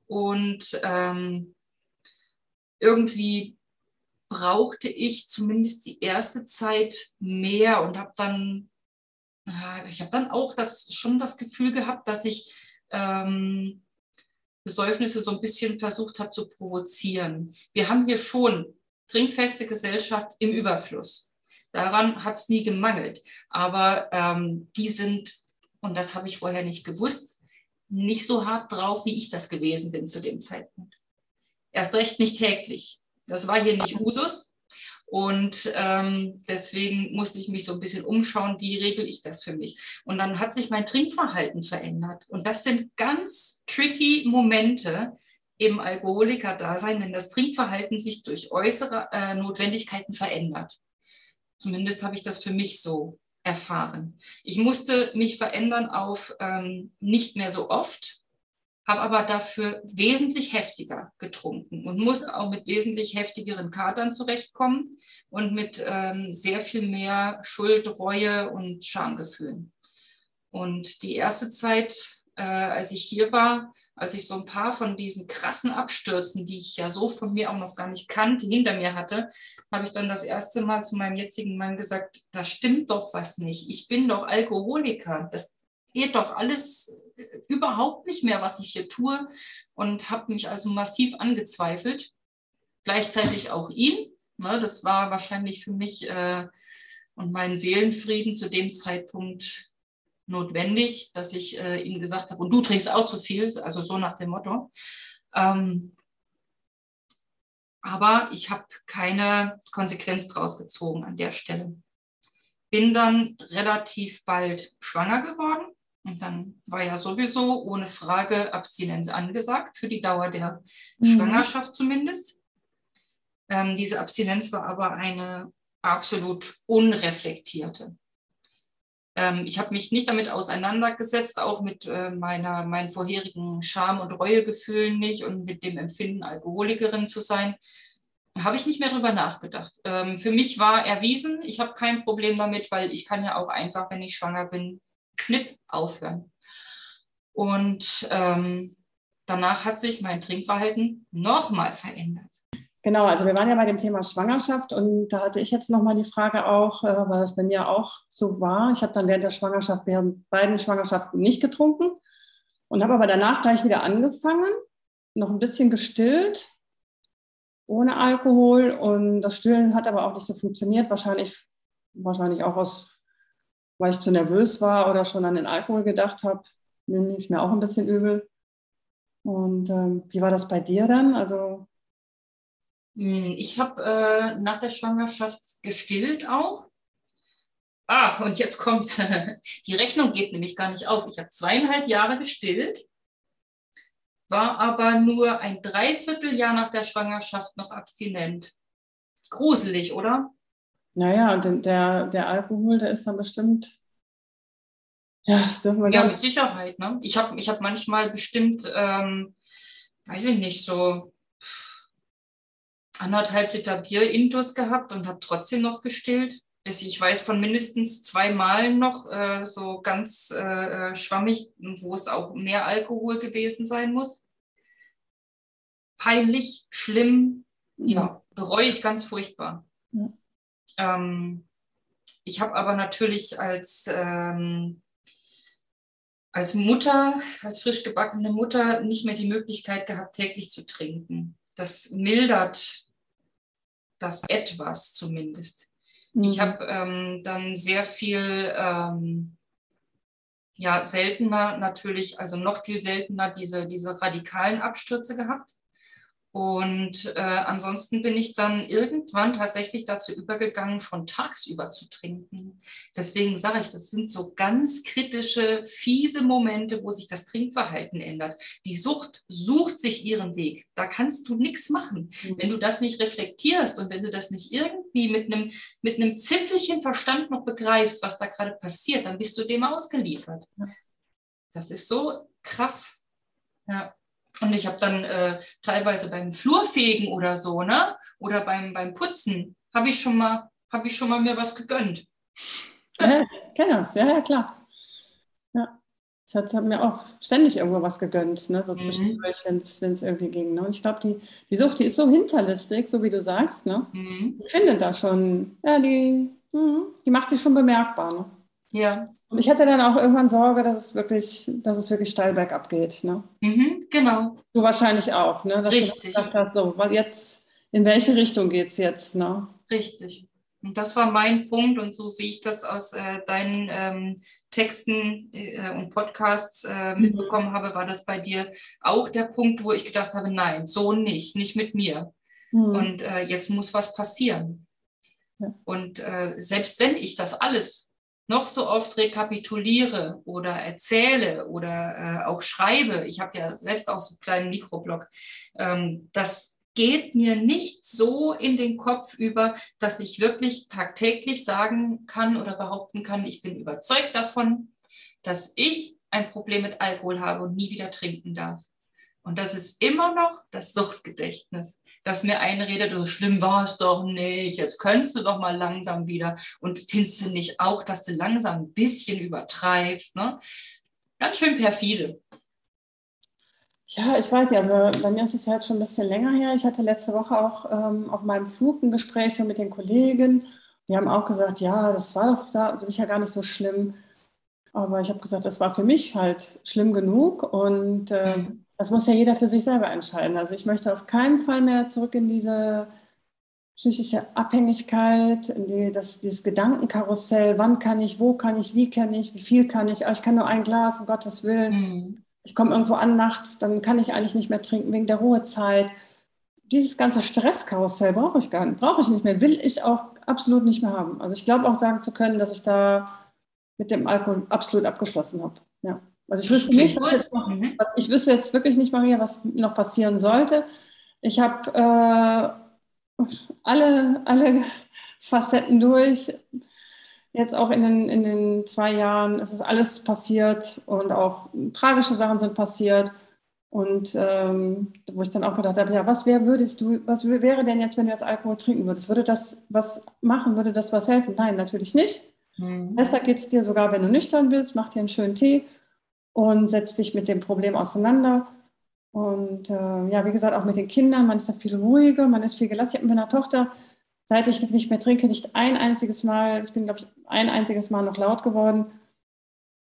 Und ähm, irgendwie brauchte ich zumindest die erste Zeit mehr und habe dann, ich habe dann auch das, schon das Gefühl gehabt, dass ich ähm, Besäufnisse so ein bisschen versucht habe zu provozieren. Wir haben hier schon trinkfeste Gesellschaft im Überfluss. Daran hat es nie gemangelt. Aber ähm, die sind, und das habe ich vorher nicht gewusst, nicht so hart drauf, wie ich das gewesen bin zu dem Zeitpunkt. Erst recht nicht täglich. Das war hier nicht Usus. Und ähm, deswegen musste ich mich so ein bisschen umschauen, wie regel ich das für mich. Und dann hat sich mein Trinkverhalten verändert. Und das sind ganz tricky Momente im Alkoholiker-Dasein, wenn das Trinkverhalten sich durch äußere äh, Notwendigkeiten verändert. Zumindest habe ich das für mich so erfahren. Ich musste mich verändern auf ähm, nicht mehr so oft, habe aber dafür wesentlich heftiger getrunken und musste auch mit wesentlich heftigeren Katern zurechtkommen und mit ähm, sehr viel mehr Schuld, Reue und Schamgefühlen. Und die erste Zeit, äh, als ich hier war, als ich so ein paar von diesen krassen Abstürzen, die ich ja so von mir auch noch gar nicht kannte, hinter mir hatte, habe ich dann das erste Mal zu meinem jetzigen Mann gesagt, da stimmt doch was nicht. Ich bin doch Alkoholiker. Das geht doch alles überhaupt nicht mehr, was ich hier tue und habe mich also massiv angezweifelt. Gleichzeitig auch ihn. Ne, das war wahrscheinlich für mich äh, und meinen Seelenfrieden zu dem Zeitpunkt notwendig, dass ich äh, ihm gesagt habe, und du trinkst auch zu viel, also so nach dem Motto. Ähm, aber ich habe keine Konsequenz draus gezogen an der Stelle. Bin dann relativ bald schwanger geworden und dann war ja sowieso ohne Frage Abstinenz angesagt, für die Dauer der mhm. Schwangerschaft zumindest. Ähm, diese Abstinenz war aber eine absolut unreflektierte. Ähm, ich habe mich nicht damit auseinandergesetzt, auch mit äh, meiner, meinen vorherigen Scham- und Reuegefühlen nicht und mit dem Empfinden, Alkoholikerin zu sein. Habe ich nicht mehr drüber nachgedacht. Ähm, für mich war erwiesen, ich habe kein Problem damit, weil ich kann ja auch einfach, wenn ich schwanger bin, Knipp aufhören. Und ähm, danach hat sich mein Trinkverhalten nochmal verändert. Genau, also wir waren ja bei dem Thema Schwangerschaft und da hatte ich jetzt nochmal die Frage auch, äh, weil das bei mir auch so war. Ich habe dann während der Schwangerschaft, während beiden Schwangerschaften nicht getrunken und habe aber danach gleich wieder angefangen, noch ein bisschen gestillt, ohne Alkohol und das Stillen hat aber auch nicht so funktioniert, wahrscheinlich, wahrscheinlich auch aus weil ich zu nervös war oder schon an den Alkohol gedacht habe, nehme ich mir auch ein bisschen übel. Und ähm, wie war das bei dir dann? Also hm, ich habe äh, nach der Schwangerschaft gestillt auch. Ah, und jetzt kommt, die Rechnung geht nämlich gar nicht auf. Ich habe zweieinhalb Jahre gestillt, war aber nur ein Dreivierteljahr nach der Schwangerschaft noch abstinent. Gruselig, oder? Naja, der, der Alkohol, der ist dann bestimmt. Ja, das dürfen wir Ja, mit Sicherheit. Ne? Ich habe ich hab manchmal bestimmt, ähm, weiß ich nicht, so anderthalb Liter Bier Intus gehabt und habe trotzdem noch gestillt. Ich weiß von mindestens zwei Malen noch, äh, so ganz äh, äh, schwammig, wo es auch mehr Alkohol gewesen sein muss. Peinlich, schlimm, mhm. ja, bereue ich ganz furchtbar. Mhm. Ähm, ich habe aber natürlich als, ähm, als Mutter, als frisch gebackene Mutter, nicht mehr die Möglichkeit gehabt, täglich zu trinken. Das mildert das etwas zumindest. Mhm. Ich habe ähm, dann sehr viel, ähm, ja, seltener natürlich, also noch viel seltener diese, diese radikalen Abstürze gehabt. Und äh, ansonsten bin ich dann irgendwann tatsächlich dazu übergegangen, schon tagsüber zu trinken. Deswegen sage ich, das sind so ganz kritische, fiese Momente, wo sich das Trinkverhalten ändert. Die Sucht sucht sich ihren Weg. Da kannst du nichts machen. Mhm. Wenn du das nicht reflektierst und wenn du das nicht irgendwie mit einem, mit einem Zipfelchen Verstand noch begreifst, was da gerade passiert, dann bist du dem ausgeliefert. Das ist so krass. Ja. Und ich habe dann äh, teilweise beim Flurfegen oder so, ne? Oder beim, beim Putzen, habe ich schon mal, habe ich schon mal mir was gegönnt. Ja, das, ja, ja, klar. Ja. Ich habe mir auch ständig irgendwo was gegönnt, ne? so mhm. zwischendurch, wenn es irgendwie ging. Ne? Und ich glaube, die, die Sucht, die ist so hinterlistig, so wie du sagst. Ne? Mhm. Ich finde da schon, ja, die, mh, die macht sich schon bemerkbar. Ne? Ja. Und ich hatte dann auch irgendwann Sorge, dass es wirklich, dass es wirklich steil bergab geht. Ne? Mhm, genau. Du wahrscheinlich auch, ne? Dass Richtig. Du hast, so, weil jetzt, in welche Richtung geht es jetzt? Ne? Richtig. Und das war mein Punkt und so wie ich das aus äh, deinen ähm, Texten äh, und Podcasts äh, mhm. mitbekommen habe, war das bei dir auch der Punkt, wo ich gedacht habe, nein, so nicht, nicht mit mir. Mhm. Und äh, jetzt muss was passieren. Ja. Und äh, selbst wenn ich das alles noch so oft rekapituliere oder erzähle oder äh, auch schreibe, ich habe ja selbst auch so einen kleinen Mikroblog, ähm, das geht mir nicht so in den Kopf über, dass ich wirklich tagtäglich sagen kann oder behaupten kann, ich bin überzeugt davon, dass ich ein Problem mit Alkohol habe und nie wieder trinken darf. Und das ist immer noch das Suchtgedächtnis, das mir einredet, so schlimm war es doch nicht, jetzt könntest du doch mal langsam wieder. Und findest du nicht auch, dass du langsam ein bisschen übertreibst? Ne? Ganz schön perfide. Ja, ich weiß nicht, also bei mir ist es halt schon ein bisschen länger her. Ich hatte letzte Woche auch ähm, auf meinem Flug ein Gespräch mit den Kollegen. Die haben auch gesagt, ja, das war doch da sicher gar nicht so schlimm. Aber ich habe gesagt, das war für mich halt schlimm genug. Und äh, mhm das muss ja jeder für sich selber entscheiden. Also ich möchte auf keinen Fall mehr zurück in diese psychische Abhängigkeit, in die, das, dieses Gedankenkarussell, wann kann ich, wo kann ich, wie kann ich, wie viel kann ich, oh, ich kann nur ein Glas, um Gottes Willen. Mhm. Ich komme irgendwo an nachts, dann kann ich eigentlich nicht mehr trinken wegen der Ruhezeit. Dieses ganze Stresskarussell brauche ich gar nicht, brauche ich nicht mehr, will ich auch absolut nicht mehr haben. Also ich glaube auch sagen zu können, dass ich da mit dem Alkohol absolut abgeschlossen habe. Also ich wüsste, nicht, was jetzt noch, mhm. was, ich wüsste jetzt wirklich nicht, Maria, was noch passieren sollte. Ich habe äh, alle, alle Facetten durch. Jetzt auch in den, in den zwei Jahren ist es alles passiert und auch tragische Sachen sind passiert. Und ähm, wo ich dann auch gedacht habe, ja, was wär, würdest du, was wäre denn jetzt, wenn du jetzt Alkohol trinken würdest? Würde das was machen? Würde das was helfen? Nein, natürlich nicht. Mhm. Besser geht es dir sogar, wenn du nüchtern bist, mach dir einen schönen Tee und setzt dich mit dem Problem auseinander. Und äh, ja, wie gesagt, auch mit den Kindern, man ist da viel ruhiger, man ist viel gelassen. Ich habe mit meiner Tochter, seit ich nicht mehr trinke, nicht ein einziges Mal, ich bin, glaube ich, ein einziges Mal noch laut geworden.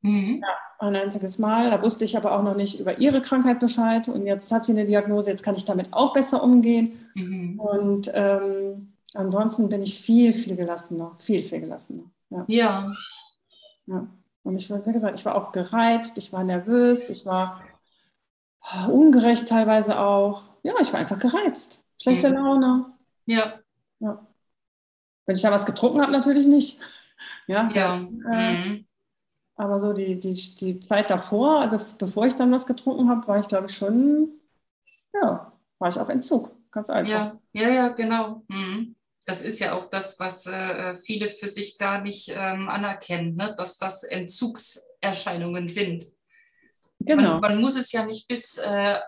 Mhm. Ja, ein einziges Mal. Da wusste ich aber auch noch nicht über ihre Krankheit Bescheid. Und jetzt hat sie eine Diagnose, jetzt kann ich damit auch besser umgehen. Mhm. Und ähm, ansonsten bin ich viel, viel gelassener. Viel, viel gelassener. Ja. ja. ja. Und ich, wie gesagt, ich war auch gereizt, ich war nervös, ich war ungerecht teilweise auch. Ja, ich war einfach gereizt. Schlechte mhm. Laune. Ja. ja. Wenn ich da was getrunken habe, natürlich nicht. Ja. ja. Äh, mhm. Aber so die, die, die Zeit davor, also bevor ich dann was getrunken habe, war ich, glaube ich, schon, ja, war ich auf Entzug. Ganz einfach. Ja, ja, ja genau. Mhm. Das ist ja auch das, was äh, viele für sich gar nicht ähm, anerkennen, ne? dass das Entzugserscheinungen sind. Genau. Man, man, muss es ja nicht bis äh,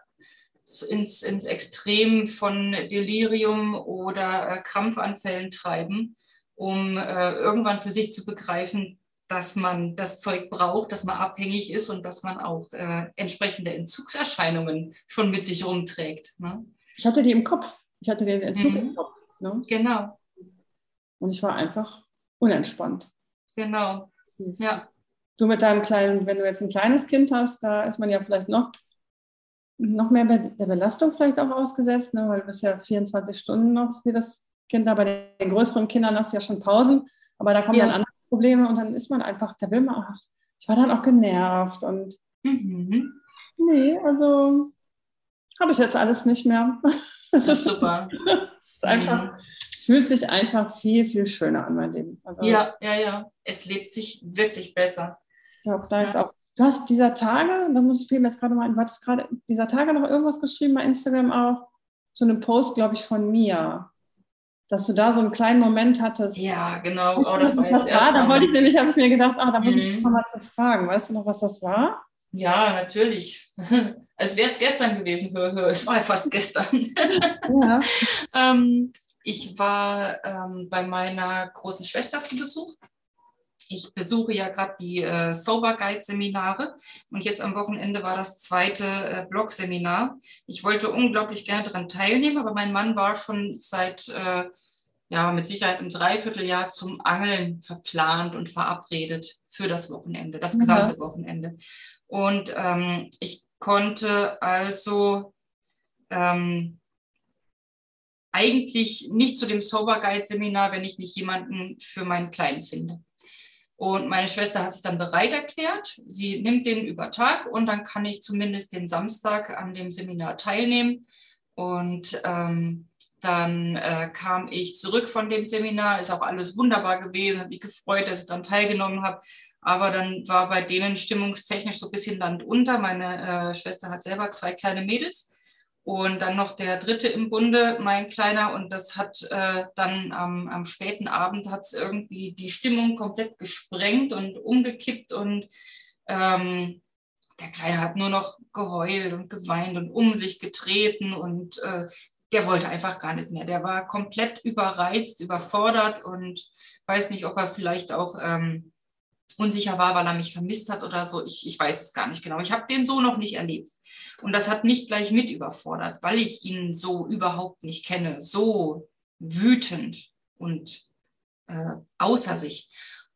ins, ins Extrem von Delirium oder äh, Krampfanfällen treiben, um äh, irgendwann für sich zu begreifen, dass man das Zeug braucht, dass man abhängig ist und dass man auch äh, entsprechende Entzugserscheinungen schon mit sich rumträgt. Ne? Ich hatte die im Kopf. Ich hatte den Entzug mhm. im Kopf. Ne? Genau. Und ich war einfach unentspannt. Genau. Ja. Du mit deinem kleinen, wenn du jetzt ein kleines Kind hast, da ist man ja vielleicht noch, noch mehr der Belastung vielleicht auch ausgesetzt, ne? weil du bist ja 24 Stunden noch für das Kind. Aber bei den größeren Kindern hast du ja schon Pausen. Aber da kommen ja. dann andere Probleme und dann ist man einfach, da will man auch, ich war dann auch genervt und mhm. nee, also habe ich jetzt alles nicht mehr. Das ist super. es ist einfach, mhm. es fühlt sich einfach viel, viel schöner an, mein Leben. Also, ja, ja, ja. Es lebt sich wirklich besser. Ich glaube, da jetzt auch. Du hast dieser Tage, da muss ich mir jetzt gerade mal, du hattest gerade dieser Tage noch irgendwas geschrieben bei Instagram auch, so eine Post, glaube ich, von mir dass du da so einen kleinen Moment hattest. Ja, genau. Oh, das war jetzt erst da wollte ich nämlich, habe ich mir gedacht, ah, da muss mhm. ich dich mal zu fragen. Weißt du noch, was das war? Ja, natürlich. Als wäre es gestern gewesen. Es war ja fast gestern. Ja. ähm, ich war ähm, bei meiner großen Schwester zu Besuch. Ich besuche ja gerade die äh, Sober Guide Seminare und jetzt am Wochenende war das zweite äh, Blog-Seminar. Ich wollte unglaublich gerne daran teilnehmen, aber mein Mann war schon seit, äh, ja, mit Sicherheit im Dreivierteljahr zum Angeln verplant und verabredet für das Wochenende, das gesamte ja. Wochenende. Und ähm, ich konnte also ähm, eigentlich nicht zu dem Sober Guide Seminar, wenn ich nicht jemanden für meinen Kleinen finde. Und meine Schwester hat sich dann bereit erklärt. Sie nimmt den über Tag und dann kann ich zumindest den Samstag an dem Seminar teilnehmen. Und ähm, dann äh, kam ich zurück von dem Seminar, ist auch alles wunderbar gewesen, habe mich gefreut, dass ich dann teilgenommen habe. Aber dann war bei denen stimmungstechnisch so ein bisschen Land unter. Meine äh, Schwester hat selber zwei kleine Mädels und dann noch der dritte im Bunde, mein Kleiner. Und das hat äh, dann am, am späten Abend hat es irgendwie die Stimmung komplett gesprengt und umgekippt. Und ähm, der Kleine hat nur noch geheult und geweint und um sich getreten. Und äh, der wollte einfach gar nicht mehr. Der war komplett überreizt, überfordert und weiß nicht, ob er vielleicht auch ähm, unsicher war, weil er mich vermisst hat oder so. Ich, ich weiß es gar nicht genau. Ich habe den so noch nicht erlebt. Und das hat mich gleich mit überfordert, weil ich ihn so überhaupt nicht kenne, so wütend und äh, außer sich.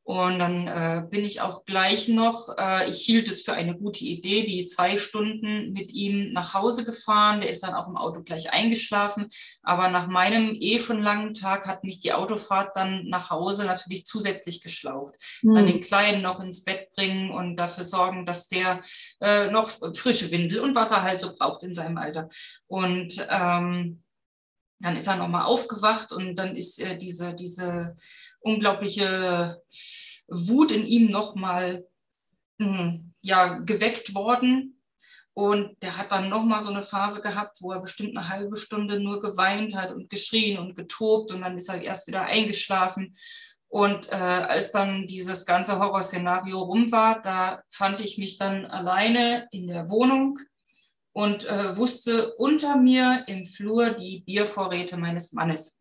Und dann äh, bin ich auch gleich noch, äh, ich hielt es für eine gute Idee, die zwei Stunden mit ihm nach Hause gefahren. Der ist dann auch im Auto gleich eingeschlafen. Aber nach meinem eh schon langen Tag hat mich die Autofahrt dann nach Hause natürlich zusätzlich geschlaucht. Mhm. Dann den Kleinen noch ins Bett bringen und dafür sorgen, dass der äh, noch frische Windel und was er halt so braucht in seinem Alter. Und ähm, dann ist er nochmal aufgewacht und dann ist äh, diese, diese unglaubliche Wut in ihm nochmal hm, ja, geweckt worden. Und der hat dann nochmal so eine Phase gehabt, wo er bestimmt eine halbe Stunde nur geweint hat und geschrien und getobt und dann ist er erst wieder eingeschlafen. Und äh, als dann dieses ganze Horrorszenario rum war, da fand ich mich dann alleine in der Wohnung und äh, wusste unter mir im Flur die Biervorräte meines Mannes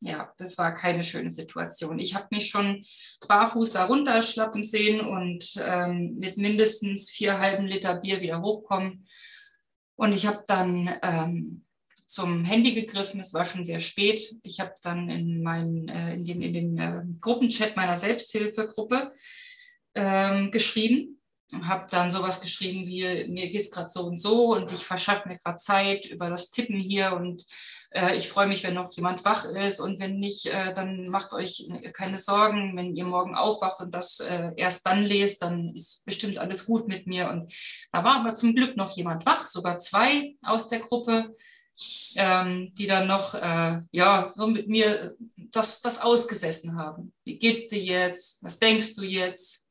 ja, das war keine schöne Situation. Ich habe mich schon barfuß da runterschlappen sehen und ähm, mit mindestens vier halben Liter Bier wieder hochkommen. Und ich habe dann ähm, zum Handy gegriffen. Es war schon sehr spät. Ich habe dann in, mein, äh, in den, in den äh, Gruppenchat meiner Selbsthilfegruppe ähm, geschrieben und habe dann sowas geschrieben wie, mir geht es gerade so und so und ich verschaffe mir gerade Zeit über das Tippen hier und äh, ich freue mich, wenn noch jemand wach ist und wenn nicht, äh, dann macht euch keine Sorgen, wenn ihr morgen aufwacht und das äh, erst dann lest, dann ist bestimmt alles gut mit mir. Und da war aber zum Glück noch jemand wach, sogar zwei aus der Gruppe. Ähm, die dann noch äh, ja so mit mir das, das ausgesessen haben. Wie geht's dir jetzt? Was denkst du jetzt?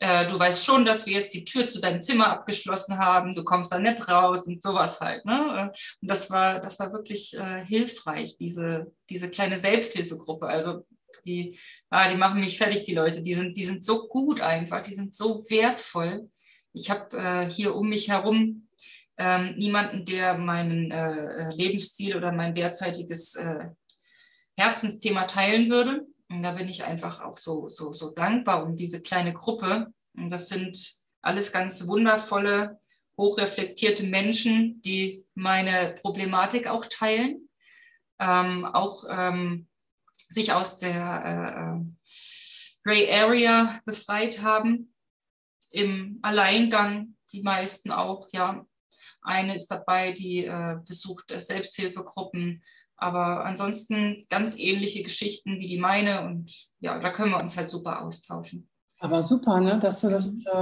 Äh, du weißt schon, dass wir jetzt die Tür zu deinem Zimmer abgeschlossen haben, du kommst da nicht raus und sowas halt. Ne? Und das war, das war wirklich äh, hilfreich, diese, diese kleine Selbsthilfegruppe. Also die, ah, die machen mich fertig, die Leute. Die sind, die sind so gut einfach, die sind so wertvoll. Ich habe äh, hier um mich herum ähm, niemanden, der meinen äh, Lebensstil oder mein derzeitiges äh, Herzensthema teilen würde. Und da bin ich einfach auch so, so, so dankbar um diese kleine Gruppe. Und das sind alles ganz wundervolle, hochreflektierte Menschen, die meine Problematik auch teilen, ähm, auch ähm, sich aus der äh, äh Gray Area befreit haben, im Alleingang, die meisten auch, ja. Eine ist dabei, die äh, besucht Selbsthilfegruppen, aber ansonsten ganz ähnliche Geschichten wie die meine und ja, da können wir uns halt super austauschen. Aber super, ne? dass du das, äh,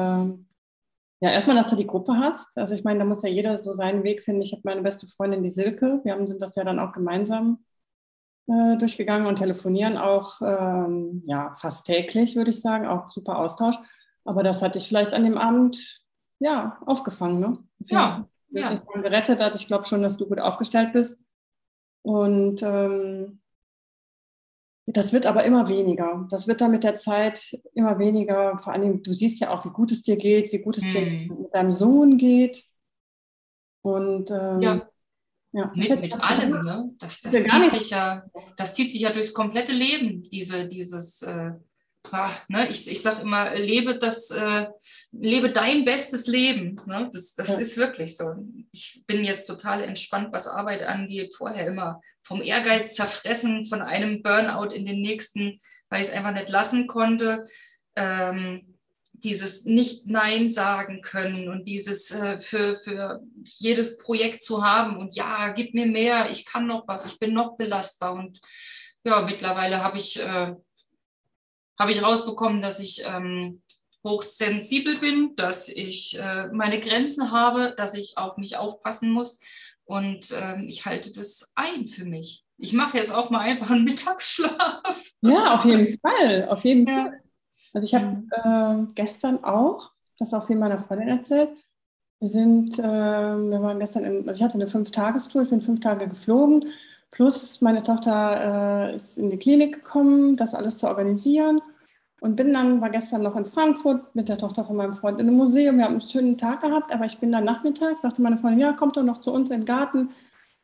ja, erstmal, dass du die Gruppe hast. Also ich meine, da muss ja jeder so seinen Weg finden. Ich habe meine beste Freundin, die Silke, wir haben, sind das ja dann auch gemeinsam äh, durchgegangen und telefonieren auch ähm, ja, fast täglich, würde ich sagen, auch super Austausch. Aber das hatte ich vielleicht an dem Abend ja aufgefangen. Ne? Ja. ja. Ich ja. gerettet hat. Ich glaube schon, dass du gut aufgestellt bist. Und ähm, das wird aber immer weniger. Das wird dann mit der Zeit immer weniger. Vor allem, du siehst ja auch, wie gut es dir geht, wie gut es hm. dir mit deinem Sohn geht. Und ähm, ja. Ja, mit, mit allem, ne? Das, das, zieht sich ja, das zieht sich ja durchs komplette Leben, diese, dieses äh, ach, ne, ich, ich sage immer, lebe das, äh, lebe dein bestes Leben. Ne? Das, das ja. ist wirklich so. Ich bin jetzt total entspannt, was Arbeit angeht. Vorher immer vom Ehrgeiz zerfressen, von einem Burnout in den nächsten, weil ich es einfach nicht lassen konnte. Ähm, dieses nicht Nein sagen können und dieses äh, für, für jedes Projekt zu haben und ja, gib mir mehr, ich kann noch was, ich bin noch belastbar und ja, mittlerweile habe ich äh, habe ich rausbekommen, dass ich ähm, hochsensibel bin, dass ich äh, meine Grenzen habe, dass ich auf mich aufpassen muss. Und ähm, ich halte das ein für mich. Ich mache jetzt auch mal einfach einen Mittagsschlaf. Ja, auf jeden Fall. Auf jeden ja. Fall. Also ich habe äh, gestern auch, das auch wie meiner Freundin erzählt, wir sind, äh, wir waren gestern, in, also ich hatte eine Fünf-Tagestour, ich bin fünf Tage geflogen Plus meine Tochter äh, ist in die Klinik gekommen, das alles zu organisieren. Und bin dann, war gestern noch in Frankfurt mit der Tochter von meinem Freund in einem Museum. Wir haben einen schönen Tag gehabt, aber ich bin dann nachmittags, sagte meine Freundin, ja, kommt doch noch zu uns in den Garten.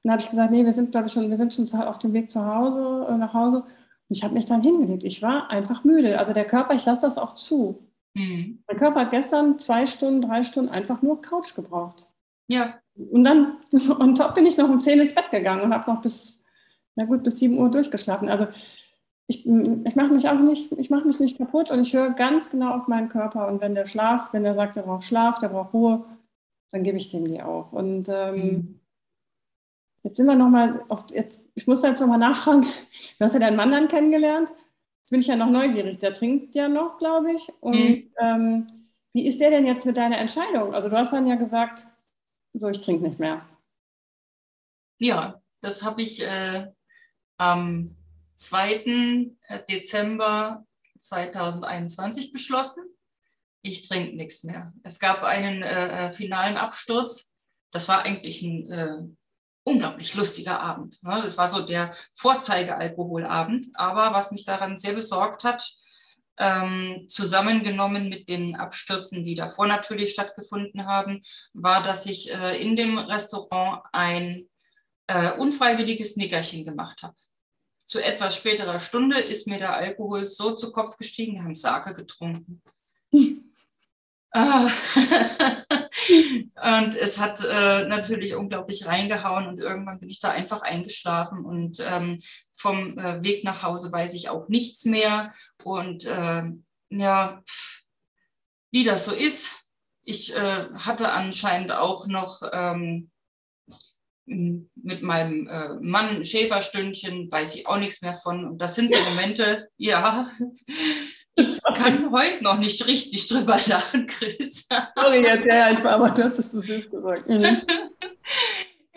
Dann habe ich gesagt, nee, wir sind, glaube ich, schon, wir sind schon auf dem Weg zu Hause, äh, nach Hause. Und ich habe mich dann hingelegt. Ich war einfach müde. Also der Körper, ich lasse das auch zu. Mhm. Mein Körper hat gestern zwei Stunden, drei Stunden einfach nur Couch gebraucht. Ja. Und dann, on top bin ich noch um 10 ins Bett gegangen und habe noch bis na gut, bis 7 Uhr durchgeschlafen. Also ich, ich mache mich auch nicht, ich mache mich nicht kaputt und ich höre ganz genau auf meinen Körper. Und wenn der schlaft, wenn der sagt, er braucht Schlaf, der braucht Ruhe, dann gebe ich dem die auch. Und ähm, mhm. jetzt sind wir nochmal, ich muss da jetzt nochmal nachfragen, du hast ja deinen Mann dann kennengelernt. Jetzt bin ich ja noch neugierig, der trinkt ja noch, glaube ich. Und mhm. ähm, wie ist der denn jetzt mit deiner Entscheidung? Also du hast dann ja gesagt, so, ich trinke nicht mehr. Ja, das habe ich äh, am 2. Äh, Dezember 2021 beschlossen. Ich trinke nichts mehr. Es gab einen äh, äh, finalen Absturz. Das war eigentlich ein äh, unglaublich lustiger Abend. Ne? Das war so der Vorzeigealkoholabend. Aber was mich daran sehr besorgt hat, ähm, zusammengenommen mit den Abstürzen, die davor natürlich stattgefunden haben, war, dass ich äh, in dem Restaurant ein äh, unfreiwilliges Nickerchen gemacht habe zu etwas späterer Stunde ist mir der Alkohol so zu Kopf gestiegen, wir haben Sake getrunken. Ah. und es hat äh, natürlich unglaublich reingehauen und irgendwann bin ich da einfach eingeschlafen und ähm, vom äh, Weg nach Hause weiß ich auch nichts mehr. Und äh, ja, wie das so ist, ich äh, hatte anscheinend auch noch ähm, mit meinem äh, Mann Schäferstündchen, weiß ich auch nichts mehr von. Und das sind so Momente, ja, ich kann heute noch nicht richtig drüber lachen, Chris. Sorry jetzt, ja, ich war aber, du hast es so süß gesagt. Mhm.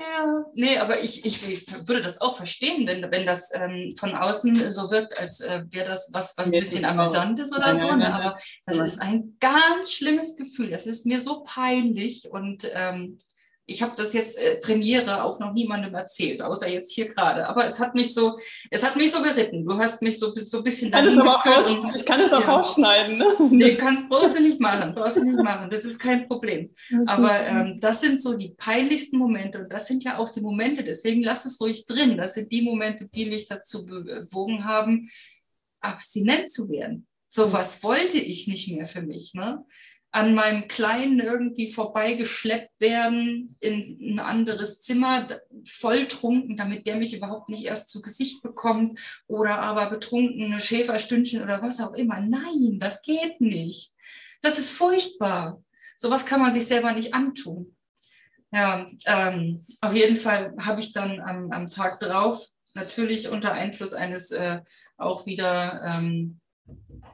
Ja, nee, aber ich, ich, ich, würde das auch verstehen, wenn, wenn das ähm, von außen so wirkt, als äh, wäre das was, was ein bisschen amüsant ist oder nein, so. Nein, ne? nein, aber das ist ein ganz schlimmes Gefühl. Das ist mir so peinlich und ähm, ich habe das jetzt äh, Premiere auch noch niemandem erzählt, außer jetzt hier gerade. Aber es hat mich so, es hat mich so geritten. Du hast mich so, so ein bisschen geführt. Und, ich kann es auch ja. rausschneiden. Ne? Nee, kannst, brauchst du nicht machen. Brauchst du nicht machen. Das ist kein Problem. Okay. Aber ähm, das sind so die peinlichsten Momente und das sind ja auch die Momente. Deswegen lass es ruhig drin. Das sind die Momente, die mich dazu bewogen haben, abstinent zu werden. So was wollte ich nicht mehr für mich. Ne? An meinem Kleinen irgendwie vorbeigeschleppt werden in ein anderes Zimmer, volltrunken, damit der mich überhaupt nicht erst zu Gesicht bekommt oder aber betrunkene Schäferstündchen oder was auch immer. Nein, das geht nicht. Das ist furchtbar. Sowas kann man sich selber nicht antun. Ja, ähm, auf jeden Fall habe ich dann am, am Tag drauf natürlich unter Einfluss eines äh, auch wieder ähm,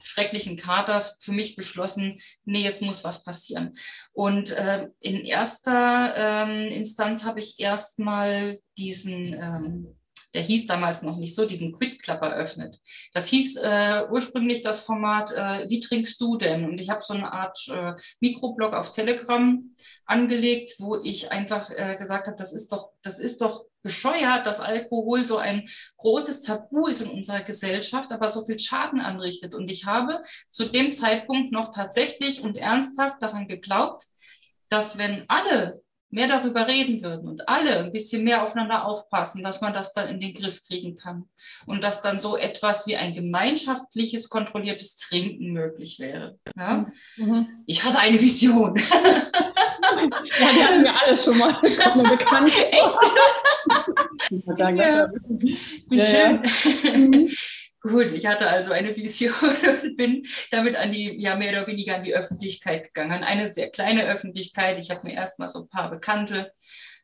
schrecklichen Katers für mich beschlossen, nee, jetzt muss was passieren. Und äh, in erster ähm, Instanz habe ich erstmal diesen, ähm, der hieß damals noch nicht so, diesen Quick Club eröffnet. Das hieß äh, ursprünglich das Format, äh, wie trinkst du denn? Und ich habe so eine Art äh, Mikroblog auf Telegram angelegt, wo ich einfach äh, gesagt habe, das ist doch, das ist doch bescheuert, dass Alkohol so ein großes Tabu ist in unserer Gesellschaft, aber so viel Schaden anrichtet. Und ich habe zu dem Zeitpunkt noch tatsächlich und ernsthaft daran geglaubt, dass wenn alle mehr darüber reden würden und alle ein bisschen mehr aufeinander aufpassen, dass man das dann in den Griff kriegen kann und dass dann so etwas wie ein gemeinschaftliches, kontrolliertes Trinken möglich wäre. Ja? Mhm. Ich hatte eine Vision. Ja, die hatten wir alle schon mal. Kommt mir bekannt. Echt? ja. Wie schön. Gut, ich hatte also eine Vision und bin damit an die, ja, mehr oder weniger an die Öffentlichkeit gegangen. An eine sehr kleine Öffentlichkeit. Ich habe mir erstmal so ein paar Bekannte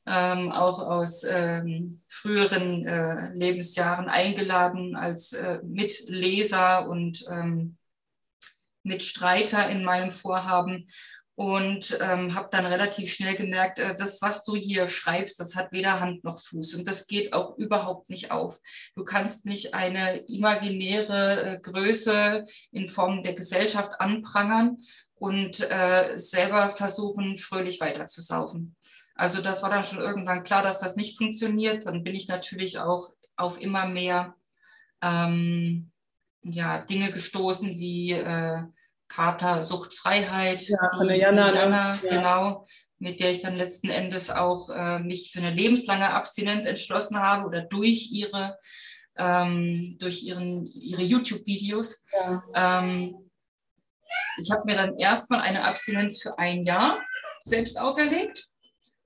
ähm, auch aus ähm, früheren äh, Lebensjahren eingeladen als äh, Mitleser und ähm, Mitstreiter in meinem Vorhaben und ähm, habe dann relativ schnell gemerkt, äh, das, was du hier schreibst, das hat weder Hand noch Fuß und das geht auch überhaupt nicht auf. Du kannst nicht eine imaginäre äh, Größe in Form der Gesellschaft anprangern und äh, selber versuchen, fröhlich weiterzusaufen. Also das war dann schon irgendwann klar, dass das nicht funktioniert. Dann bin ich natürlich auch auf immer mehr ähm, ja, Dinge gestoßen wie Kater Suchtfreiheit. Ja, von der Jana? Jana ja. genau, mit der ich dann letzten Endes auch äh, mich für eine lebenslange Abstinenz entschlossen habe oder durch ihre, ähm, durch ihren, ihre YouTube-Videos. Ja. Ähm, ich habe mir dann erstmal eine Abstinenz für ein Jahr selbst auferlegt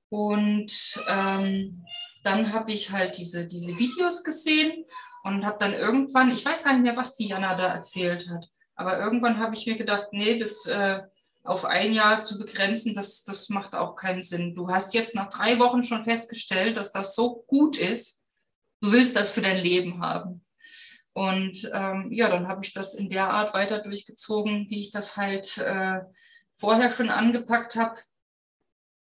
und ähm, dann habe ich halt diese, diese Videos gesehen und habe dann irgendwann, ich weiß gar nicht mehr, was die Jana da erzählt hat, aber irgendwann habe ich mir gedacht, nee, das äh, auf ein Jahr zu begrenzen, das, das macht auch keinen Sinn. Du hast jetzt nach drei Wochen schon festgestellt, dass das so gut ist. Du willst das für dein Leben haben. Und ähm, ja, dann habe ich das in der Art weiter durchgezogen, wie ich das halt äh, vorher schon angepackt habe.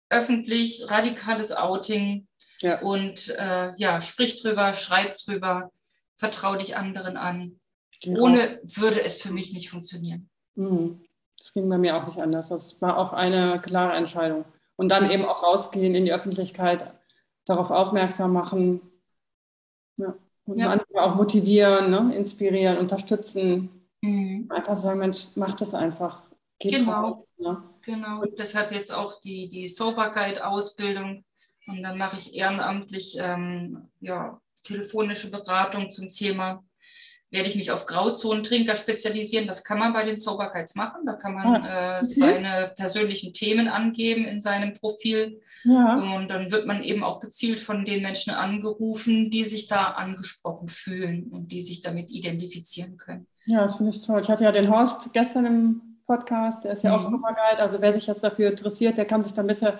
Öffentlich, radikales Outing ja. und äh, ja, sprich drüber, schreib drüber, vertrau dich anderen an. Genau. Ohne würde es für mich nicht funktionieren. Mhm. Das ging bei mir auch nicht anders. Das war auch eine klare Entscheidung. Und dann eben auch rausgehen in die Öffentlichkeit, darauf aufmerksam machen ja. und ja. andere auch motivieren, ne? inspirieren, unterstützen. Mhm. Einfach sagen, Mensch, mach das einfach. Geht genau. Raus, ne? genau. Und deshalb jetzt auch die, die Soberkeit-Ausbildung. Und dann mache ich ehrenamtlich ähm, ja, telefonische Beratung zum Thema werde ich mich auf Grauzonentrinker spezialisieren. Das kann man bei den Sober Guides machen. Da kann man okay. äh, seine persönlichen Themen angeben in seinem Profil. Ja. Und dann wird man eben auch gezielt von den Menschen angerufen, die sich da angesprochen fühlen und die sich damit identifizieren können. Ja, das finde ich toll. Ich hatte ja den Horst gestern im Podcast, der ist ja mhm. auch Sober Guide. Also wer sich jetzt dafür interessiert, der kann sich dann bitte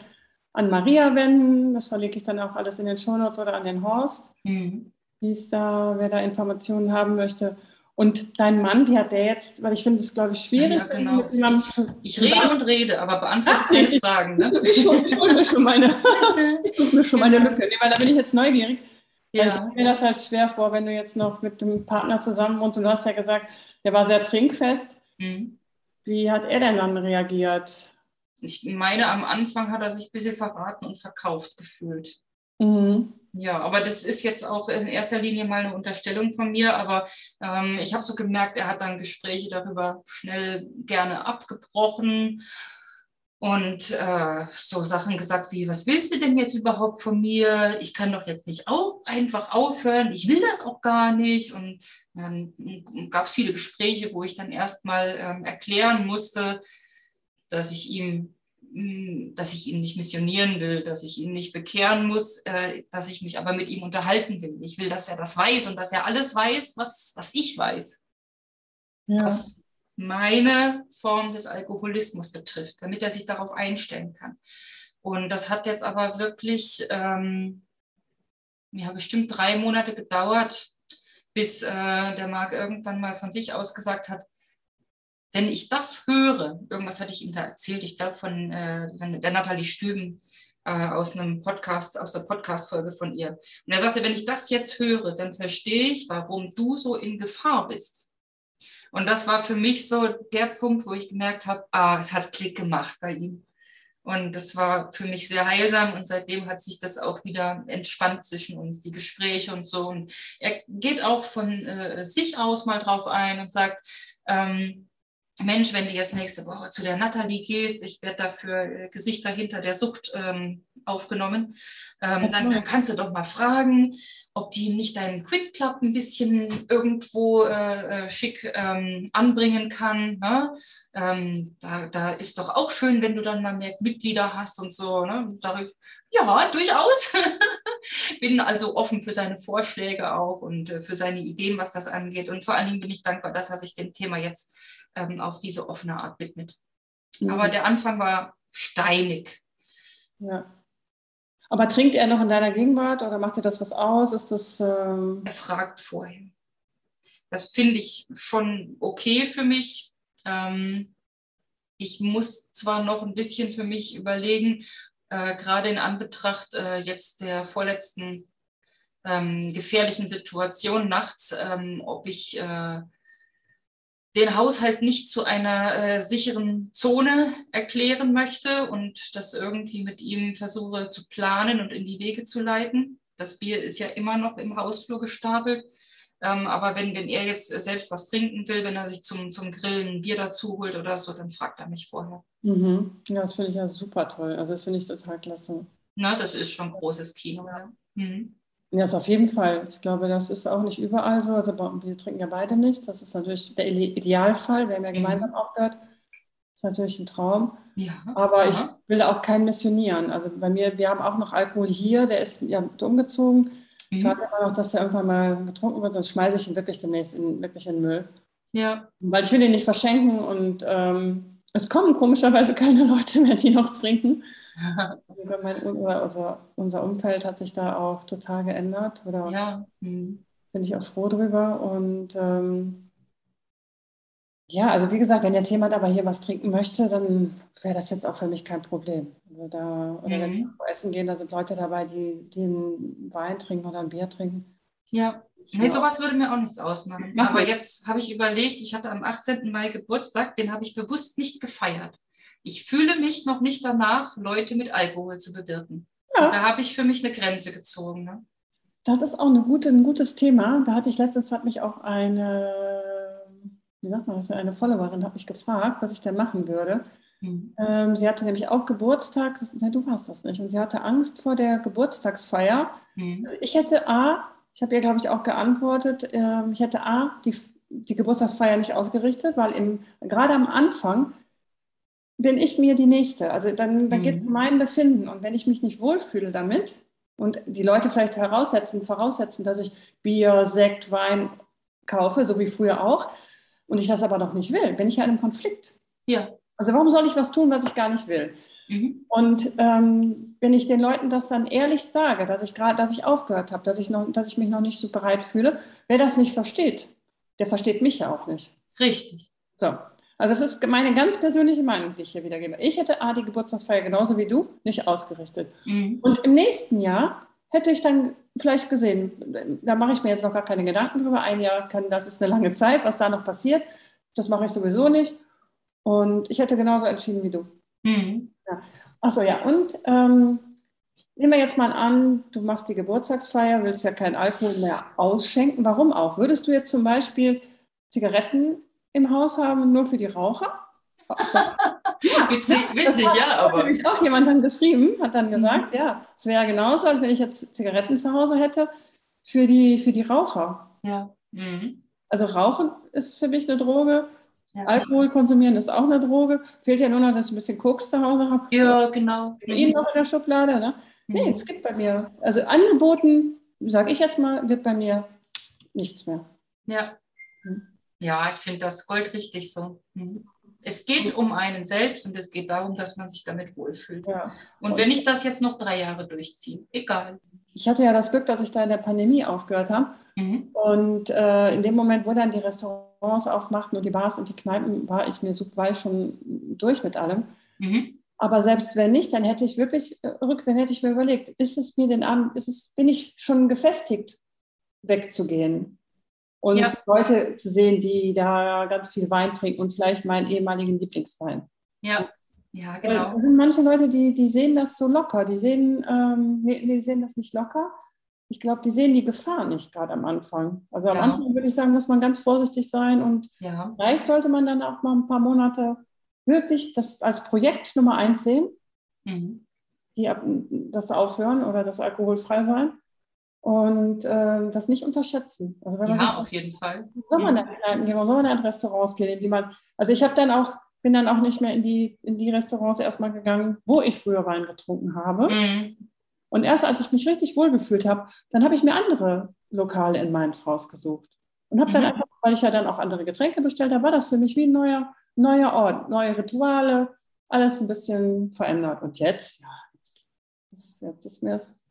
an Maria wenden. Das verlege ich dann auch alles in den Shownotes oder an den Horst, mhm. Wie es da, wer da Informationen haben möchte. Und dein Mann, wie hat der jetzt, weil ich finde es, glaube ich, schwierig. Ja, genau. Ich, ich, rede und rede, aber beantworte keine Fragen. Ne? Ich, suche mir schon meine, ich suche mir schon meine Lücke, nee, weil da bin ich jetzt neugierig. Ja. Ich stelle mir das halt schwer vor, wenn du jetzt noch mit dem Partner zusammen wohnst und du hast ja gesagt, der war sehr trinkfest. Mhm. Wie hat er denn dann reagiert? Ich meine, am Anfang hat er sich ein bisschen verraten und verkauft gefühlt. Mhm. Ja, aber das ist jetzt auch in erster Linie mal eine Unterstellung von mir, aber ähm, ich habe so gemerkt, er hat dann Gespräche darüber schnell gerne abgebrochen und äh, so Sachen gesagt wie, was willst du denn jetzt überhaupt von mir? Ich kann doch jetzt nicht auch einfach aufhören, ich will das auch gar nicht. Und dann gab es viele Gespräche, wo ich dann erstmal ähm, erklären musste, dass ich ihm hm, dass ich ihn nicht missionieren will, dass ich ihn nicht bekehren muss, äh, dass ich mich aber mit ihm unterhalten will. Ich will, dass er das weiß und dass er alles weiß, was, was ich weiß. Ja. Was meine Form des Alkoholismus betrifft, damit er sich darauf einstellen kann. Und das hat jetzt aber wirklich, ähm, ja, bestimmt drei Monate gedauert, bis äh, der Marc irgendwann mal von sich aus gesagt hat, wenn ich das höre, irgendwas hatte ich ihm da erzählt, ich glaube von äh, der Nathalie Stüben äh, aus einem Podcast, aus der Podcast-Folge von ihr. Und er sagte, wenn ich das jetzt höre, dann verstehe ich, warum du so in Gefahr bist. Und das war für mich so der Punkt, wo ich gemerkt habe, ah, es hat Klick gemacht bei ihm. Und das war für mich sehr heilsam und seitdem hat sich das auch wieder entspannt zwischen uns, die Gespräche und so. Und er geht auch von äh, sich aus mal drauf ein und sagt, ähm, Mensch, wenn du jetzt nächste Woche zu der Nathalie gehst, ich werde dafür äh, Gesichter hinter der Sucht ähm, aufgenommen, ähm, dann, dann, kannst du doch mal fragen, ob die nicht deinen Quick Club ein bisschen irgendwo äh, äh, schick ähm, anbringen kann. Ne? Ähm, da, da ist doch auch schön, wenn du dann mal mehr Mitglieder hast und so. Ne? Sag ja, durchaus. bin also offen für seine Vorschläge auch und äh, für seine Ideen, was das angeht. Und vor allen Dingen bin ich dankbar, dass er sich dem Thema jetzt ähm, auf diese offene Art widmet. Mhm. Aber der Anfang war steinig. Ja. Aber trinkt er noch in deiner Gegenwart oder macht er das was aus? Ist das, ähm Er fragt vorher. Das finde ich schon okay für mich. Ähm, ich muss zwar noch ein bisschen für mich überlegen, äh, gerade in Anbetracht äh, jetzt der vorletzten ähm, gefährlichen Situation nachts, ähm, ob ich äh, den Haushalt nicht zu einer äh, sicheren Zone erklären möchte und das irgendwie mit ihm versuche zu planen und in die Wege zu leiten. Das Bier ist ja immer noch im Hausflur gestapelt. Ähm, aber wenn, wenn er jetzt selbst was trinken will, wenn er sich zum, zum Grillen ein Bier dazu holt oder so, dann fragt er mich vorher. Mhm. Ja, das finde ich ja super toll. Also das finde ich total klasse. Na, das ist schon großes Kino. Ja. Mhm. Ja, ist auf jeden Fall. Ich glaube, das ist auch nicht überall so. Also wir trinken ja beide nichts. Das ist natürlich der Idealfall, wenn wir mhm. gemeinsam aufhört. Das ist natürlich ein Traum. Ja. Aber Aha. ich will auch keinen missionieren. Also bei mir, wir haben auch noch Alkohol hier, der ist ja umgezogen. Mhm. Ich warte immer noch, dass der irgendwann mal getrunken wird, sonst schmeiße ich ihn wirklich demnächst in, wirklich in den Müll. Ja. Weil ich will ihn nicht verschenken und ähm, es kommen komischerweise keine Leute mehr, die noch trinken. mein, unser, unser Umfeld hat sich da auch total geändert. Oder ja. Mhm. Bin ich auch froh drüber. Und ähm, ja, also wie gesagt, wenn jetzt jemand aber hier was trinken möchte, dann wäre das jetzt auch für mich kein Problem. Also da, oder mhm. wenn wir essen gehen, da sind Leute dabei, die, die einen Wein trinken oder ein Bier trinken. Ja, nee, sowas würde mir auch nichts ausmachen. Mach aber jetzt habe ich überlegt, ich hatte am 18. Mai Geburtstag, den habe ich bewusst nicht gefeiert ich fühle mich noch nicht danach, Leute mit Alkohol zu bewirken. Ja. Da habe ich für mich eine Grenze gezogen. Ne? Das ist auch eine gute, ein gutes Thema. Da hatte ich letztens hat mich auch eine, wie sagt man das, eine Followerin hat mich gefragt, was ich denn machen würde. Mhm. Ähm, sie hatte nämlich auch Geburtstag, ja, du warst das nicht, und sie hatte Angst vor der Geburtstagsfeier. Mhm. Also ich hätte A, ich habe ihr, glaube ich, auch geantwortet, äh, ich hätte A, die, die Geburtstagsfeier nicht ausgerichtet, weil im, gerade am Anfang bin ich mir die Nächste. Also dann, dann mhm. geht es um mein Befinden. Und wenn ich mich nicht wohlfühle damit und die Leute vielleicht heraussetzen, voraussetzen, dass ich Bier, Sekt, Wein kaufe, so wie früher auch, und ich das aber noch nicht will, bin ich ja in einem Konflikt. Ja. Also warum soll ich was tun, was ich gar nicht will? Mhm. Und ähm, wenn ich den Leuten das dann ehrlich sage, dass ich gerade, dass ich aufgehört habe, dass ich noch, dass ich mich noch nicht so bereit fühle, wer das nicht versteht, der versteht mich ja auch nicht. Richtig. So. Also das ist meine ganz persönliche Meinung, die ich hier wiedergebe. Ich hätte A, die Geburtstagsfeier genauso wie du nicht ausgerichtet. Mhm. Und im nächsten Jahr hätte ich dann vielleicht gesehen, da mache ich mir jetzt noch gar keine Gedanken drüber. Ein Jahr kann, das ist eine lange Zeit, was da noch passiert. Das mache ich sowieso nicht. Und ich hätte genauso entschieden wie du. Mhm. Ja. Achso, ja. Und ähm, nehmen wir jetzt mal an, du machst die Geburtstagsfeier, willst ja keinen Alkohol mehr ausschenken. Warum auch? Würdest du jetzt zum Beispiel Zigaretten im Haus haben, nur für die Raucher? ja, witzig, witzig hat, ja, aber. Hat auch jemand dann geschrieben, hat dann gesagt, mhm. ja, es wäre genauso, als wenn ich jetzt Zigaretten zu Hause hätte für die, für die Raucher. Ja. Mhm. Also Rauchen ist für mich eine Droge. Ja. Alkohol konsumieren ist auch eine Droge. Fehlt ja nur noch, dass ich ein bisschen Koks zu Hause habe. Ja, genau. Heroin mhm. noch in der Schublade. Ne? Mhm. Nee, es gibt bei mir, also angeboten, sage ich jetzt mal, wird bei mir nichts mehr. Ja. Mhm. Ja, ich finde das goldrichtig so. Mhm. Es geht um einen selbst und es geht darum, dass man sich damit wohlfühlt. Ja. Und, wenn ich das jetzt noch drei Jahre durchziehe, egal. Ich hatte ja das Glück, dass ich da in der Pandemie aufgehört habe. Mhm. Und äh, in dem Moment, wo dann die Restaurants aufmachten und die Bars und die Kneipen, war ich mir super, war ich schon durch mit allem. Mhm. Aber selbst wenn nicht, dann hätte ich wirklich äh, rück, dann hätte ich mir überlegt, ist es mir den Abend, ist es, bin ich schon gefestigt, wegzugehen? Und ja. Leute zu sehen, die da ganz viel Wein trinken und vielleicht meinen ehemaligen Lieblingswein. Ja, ja, genau. Es sind manche Leute, die, die sehen das so locker. Die sehen, ähm, nee, die sehen das nicht locker. Ich glaube, die sehen die Gefahr nicht gerade am Anfang. Also am ja. Anfang würde ich sagen, muss man ganz vorsichtig sein und ja. vielleicht sollte man dann auch mal ein paar Monate wirklich das als Projekt Nummer eins sehen, mhm. die, das Aufhören oder das alkoholfrei sein und äh, das nicht unterschätzen. Also ja, sagt, auf jeden Fall. Soll man mhm. Kneipen gehen, soll man in Restaurants gehen, in die man, also ich habe dann auch, bin dann auch nicht mehr in die, in die Restaurants erstmal gegangen, wo ich früher Wein getrunken habe. Mhm. Und erst als ich mich richtig wohlgefühlt habe, dann habe ich mir andere Lokale in Mainz rausgesucht. Und habe dann mhm. einfach, weil ich ja dann auch andere Getränke bestellt habe, war das für mich wie ein neuer, neuer Ort, neue Rituale, alles ein bisschen verändert. Und jetzt, ja, jetzt, jetzt ist mir das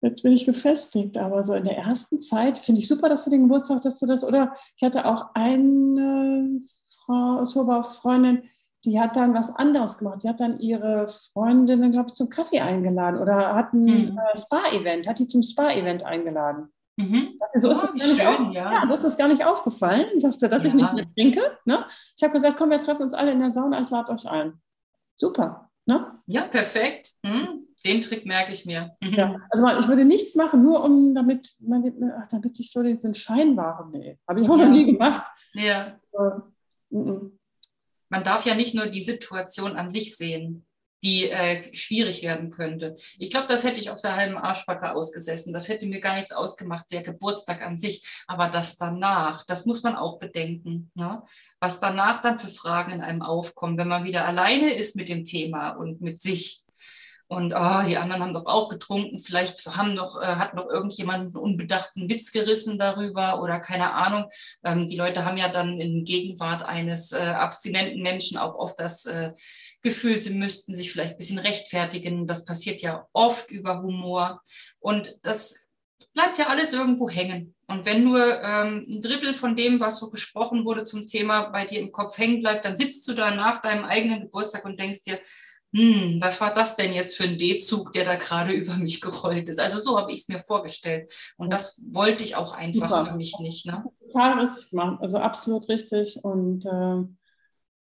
jetzt bin ich gefestigt. Aber so in der ersten Zeit finde ich super, dass du den Geburtstag, dass du das, oder ich hatte auch eine Frau, so Freundin, die hat dann was anderes gemacht. Die hat dann ihre Freundinnen, glaube ich, zum Kaffee eingeladen oder hat ein mhm. Äh, Spa-Event, hat die zum Spa-Event eingeladen. Mhm. so, ist oh, das schön, ja. ja. so ist das gar nicht aufgefallen. Ich dachte, dass ja. ich nicht mehr trinke. Ne? Ich habe gesagt, komm, wir treffen uns alle in der Sauna, ich lade euch ein. Super. Ne? Ja, perfekt. Hm den Trick merke ich mir. Mhm. Ja, also ich würde nichts machen, nur um damit, ach, damit ich so den, Schein wahre. Nee, habe ich auch ja. noch nie gemacht. Ja. Uh, Man darf ja nicht nur die Situation an sich sehen, die äh, schwierig werden könnte. Ich glaube, das hätte ich auf der halben Arschbacke ausgesessen. Das hätte mir gar nichts ausgemacht, der Geburtstag an sich. Aber das danach, das muss man auch bedenken. Ne? Was danach dann für Fragen in einem aufkommen, wenn man wieder alleine ist mit dem Thema und mit sich und oh, die anderen haben doch auch getrunken, vielleicht haben noch, äh, hat noch irgendjemand einen unbedachten Witz gerissen darüber oder keine Ahnung. Ähm, die Leute haben ja dann in Gegenwart eines äh, abstinenten Menschen auch oft das äh, Gefühl, sie müssten sich vielleicht ein bisschen rechtfertigen. Das passiert ja oft über Humor. Und das bleibt ja alles irgendwo hängen. Und wenn nur ähm, ein Drittel von dem, was so gesprochen wurde zum Thema, bei dir im Kopf hängen bleibt, dann sitzt du da nach deinem eigenen Geburtstag und denkst dir, hm, was war das denn jetzt für ein D-Zug, der da gerade über mich gerollt ist? Also so habe ich es mir vorgestellt. Und das wollte ich auch einfach Super. für mich nicht. Ne? Total richtig gemacht, also absolut richtig. Und äh,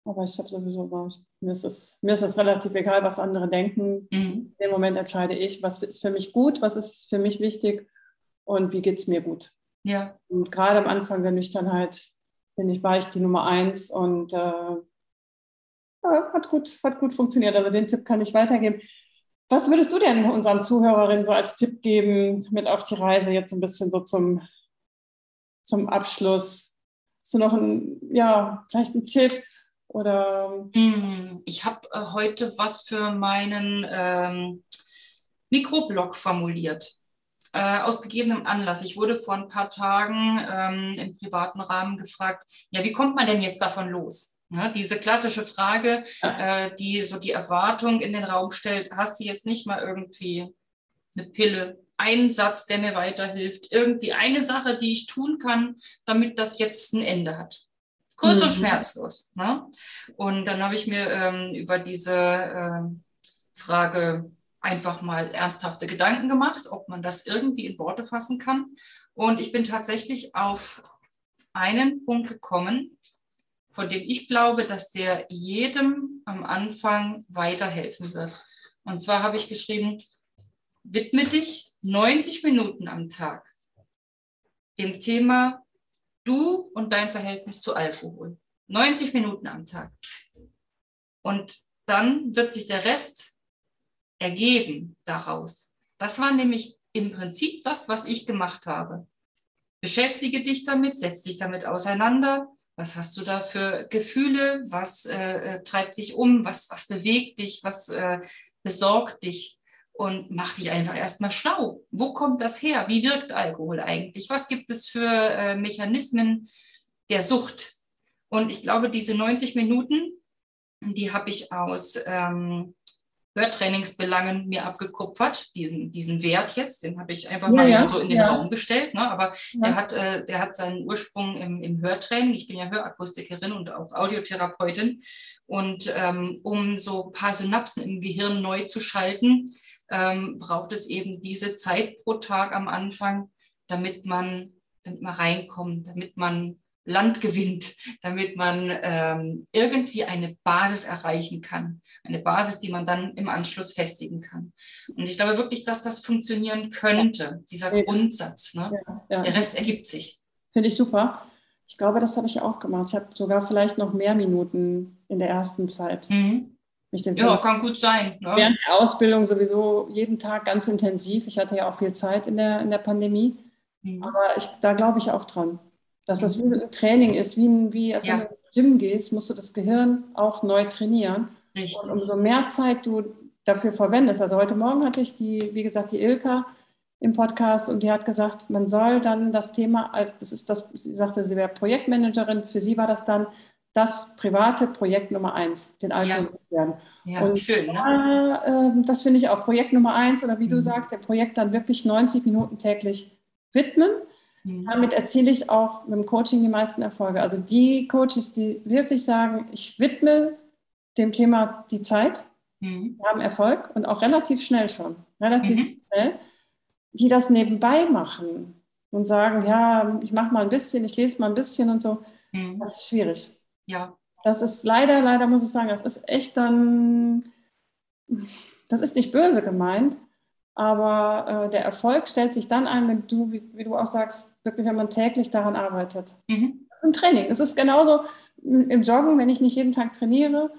aber ich habe sowieso, mir ist, es, mir ist es relativ egal, was andere denken. Mhm. In dem Moment entscheide ich, was ist für mich gut, was ist für mich wichtig und wie geht es mir gut. Ja. Und gerade am Anfang der Nüchternheit bin ich, war ich die Nummer eins und äh, hat, gut, hat gut funktioniert. Also den Tipp kann ich weitergeben. Was würdest du denn unseren Zuhörerinnen so als Tipp geben mit auf die Reise jetzt ein bisschen so zum, zum Abschluss? Hast du noch ein, ja, vielleicht einen Tipp oder? Mm, ich habe äh, heute was für meinen ähm, Mikroblog formuliert. Äh, aus gegebenem Anlass. Ich wurde vor ein paar Tagen ähm, im privaten Rahmen gefragt, ja, wie kommt man denn jetzt davon los? Ja, diese klassische Frage, äh, die so die Erwartung in den Raum stellt, hast du jetzt nicht mal irgendwie eine Pille, einen Satz, der mir weiterhilft, irgendwie eine Sache, die ich tun kann, damit das jetzt ein Ende hat. Kurz mhm. und schmerzlos. Ne? Und dann habe ich mir ähm, über diese äh, Frage einfach mal ernsthafte Gedanken gemacht, ob man das irgendwie in Worte fassen kann. Und ich bin tatsächlich auf einen Punkt gekommen, von dem ich glaube, dass der jedem am Anfang weiterhelfen wird. Und zwar habe ich geschrieben, widme dich 90 Minuten am Tag dem Thema du und dein Verhältnis zu Alkohol. 90 Minuten am Tag. Und dann wird sich der Rest ergeben daraus. Das war nämlich im Prinzip das, was ich gemacht habe. Beschäftige dich damit, setz dich damit auseinander. Was hast du da für Gefühle? Was äh, äh treibt dich um? Was, was bewegt dich? Was äh, besorgt dich? Und mach dich einfach erstmal schlau. Wo kommt das her? Wie wirkt Alkohol eigentlich? Was gibt es für äh, Mechanismen der Sucht? Und ich glaube, diese 90 Minuten, die habe ich aus ähm, Hörtrainingsbelangen mir abgekupfert, diesen, diesen Wert jetzt, den habe ich einfach ja, mal ja, so in den ja. Raum gestellt. Ne? Aber der, hat, äh, der hat seinen Ursprung im, im Hörtraining. Ich bin ja Hörakustikerin und auch Audiotherapeutin. Und ähm, um so ein paar Synapsen im Gehirn neu zu schalten, ähm, braucht es eben diese Zeit pro Tag am Anfang, damit man, damit man reinkommt, damit man Land gewinnt, damit man ähm, irgendwie eine Basis erreichen kann. Eine Basis, die man dann im Anschluss festigen kann. Und ich glaube wirklich, dass das funktionieren könnte, dieser ja. Grundsatz. Ne? Ja, ja. Der Rest ergibt sich. Finde ich super. Ich glaube, das habe ich auch gemacht. Ich habe sogar vielleicht noch mehr Minuten in der ersten Zeit. Mhm. ja, kann gut sein. Ne? Während der Ausbildung sowieso jeden Tag ganz intensiv. Ich hatte ja auch viel Zeit in der, in der Pandemie. Mhm. Aber ich, da glaube ich auch dran. Dass das wie ein Training ist, wie, wie als ja. wenn du ins Gym gehst, musst du das Gehirn auch neu trainieren. Richtig. Und umso mehr Zeit du dafür verwendest. Also heute Morgen hatte ich die, wie gesagt, die Ilka im Podcast und die hat gesagt, man soll dann das Thema, das ist das, sie sagte, sie wäre Projektmanagerin, für sie war das dann das private Projekt Nummer eins, den Alkohol ja. ja, und schön. Ne? Äh, das finde ich auch Projekt Nummer eins oder wie mhm. du sagst, der Projekt dann wirklich 90 Minuten täglich widmen Mhm. Damit erziele ich auch mit dem Coaching die meisten Erfolge. Also die Coaches, die wirklich sagen, ich widme dem Thema die Zeit, mhm. haben Erfolg und auch relativ schnell schon, relativ mhm. schnell, die das nebenbei machen und sagen, ja, ich mache mal ein bisschen, ich lese mal ein bisschen und so. Mhm. Das ist schwierig. Ja. Das ist leider, leider muss ich sagen, das ist echt dann, das ist nicht böse gemeint, aber äh, der Erfolg stellt sich dann ein, wenn du, wie, wie, du auch sagst, wirklich, wenn man täglich daran arbeitet. Mhm. Das ist ein Training. Es ist genauso im Joggen, wenn ich nicht jeden Tag trainiere,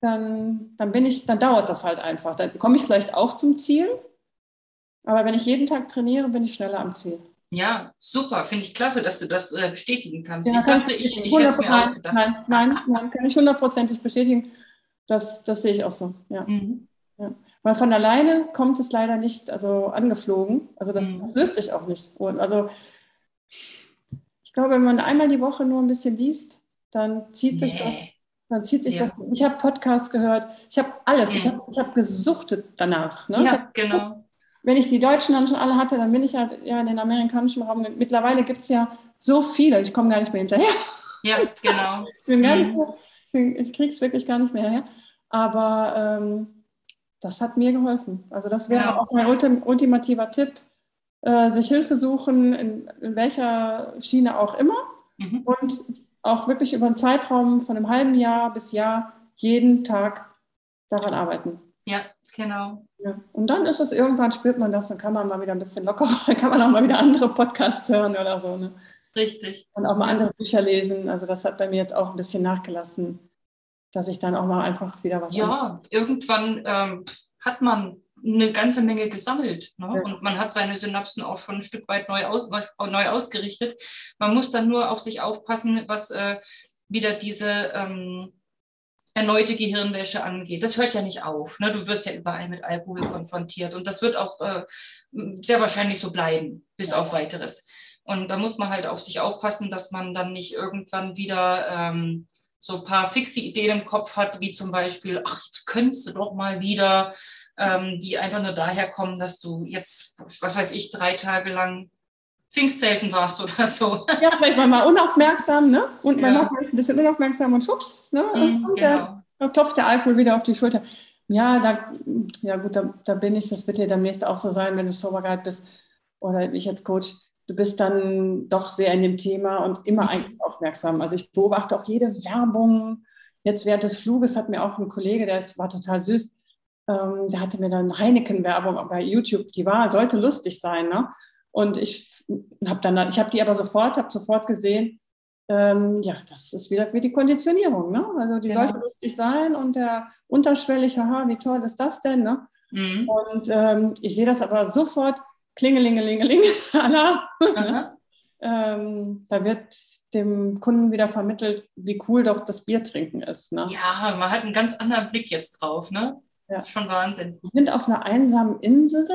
dann, dann bin ich, dann dauert das halt einfach. Dann komme ich vielleicht auch zum Ziel, aber wenn ich jeden Tag trainiere, bin ich schneller am Ziel. Ja, super. Finde ich klasse, dass du das äh, bestätigen kannst. Ja, ich dachte, ich, ich hätte es mir ausgedacht. Nein, nein, nein, kann ich hundertprozentig bestätigen. Das, das sehe ich auch so. Ja. Mhm. ja. Weil von alleine kommt es leider nicht also angeflogen. Also das, mhm. das löst sich auch nicht. Und also ich glaube, wenn man einmal die Woche nur ein bisschen liest, dann zieht sich das. Dann zieht sich ja. das. Ich habe Podcasts gehört, ich habe alles. Mhm. Ich habe ich hab gesuchtet danach. Ne? Ja, hab, genau. Wenn ich die Deutschen dann schon alle hatte, dann bin ich halt ja in den amerikanischen Raum. Mittlerweile gibt es ja so viele, ich komme gar nicht mehr hinterher. Ja, genau. ich bin gar nicht mhm. mehr, ich, kriege es wirklich gar nicht mehr her. Aber ähm, das hat mir geholfen. Also das wäre ja. auch mein ultimativer Tipp, äh, sich Hilfe suchen, in, in, welcher Schiene auch immer mhm. und auch wirklich über einen Zeitraum von einem halben Jahr bis Jahr jeden Tag daran arbeiten. Ja, genau. Ja. Und dann ist es irgendwann, spürt man das, dann kann man mal wieder ein bisschen lockerer, dann kann man auch mal wieder andere Podcasts hören oder so. Ne? Richtig. Und auch mal andere Bücher lesen. Also das hat bei mir jetzt auch ein bisschen nachgelassen dass ich dann auch mal einfach wieder was. Ja, anderes. irgendwann ähm, hat man eine ganze Menge gesammelt ne? ja. und man hat seine Synapsen auch schon ein Stück weit neu, aus, neu ausgerichtet. Man muss dann nur auf sich aufpassen, was äh, wieder diese ähm, erneute Gehirnwäsche angeht. Das hört ja nicht auf. Ne? Du wirst ja überall mit Alkohol konfrontiert und das wird auch äh, sehr wahrscheinlich so bleiben, bis ja. auf weiteres. Und da muss man halt auf sich aufpassen, dass man dann nicht irgendwann wieder ähm, so ein paar fixe Ideen im Kopf hat, wie zum Beispiel, ach, jetzt könntest du doch mal wieder, ähm, die einfach nur daher kommen, dass du jetzt, was weiß ich, drei Tage lang Pfingstzelten warst oder so. Ja, vielleicht mal unaufmerksam, ne? Und man ja. war vielleicht ein bisschen unaufmerksam und schwupps, ne? Und mhm, genau. der, klopft der Alkohol wieder auf die Schulter. Ja, da, ja gut, da, da bin ich, das wird dir demnächst auch so sein, wenn du Sober Guide bist oder ich als Coach du bist dann doch sehr in dem Thema und immer mhm. eigentlich aufmerksam. Also ich beobachte auch jede Werbung. Jetzt während des Fluges hat mir auch ein Kollege, der war total süß, ähm, der hatte mir dann Heineken-Werbung bei YouTube, die war, sollte lustig sein. Ne? Und ich habe dann, ich habe die aber sofort, habe sofort gesehen, ähm, ja, das ist wieder wie die Konditionierung. Ne? Also die genau. sollte lustig sein und der unterschwellig, haha, wie toll ist das denn? Ne? Mhm. Und ähm, ich sehe das aber sofort, Klingelingelingeling, ähm, da wird dem Kunden wieder vermittelt, wie cool doch das Bier trinken ist. Ne? Ja, man hat einen ganz anderen Blick jetzt drauf. Ne? Ja. Das ist schon Wahnsinn. Wir sind auf einer einsamen Insel.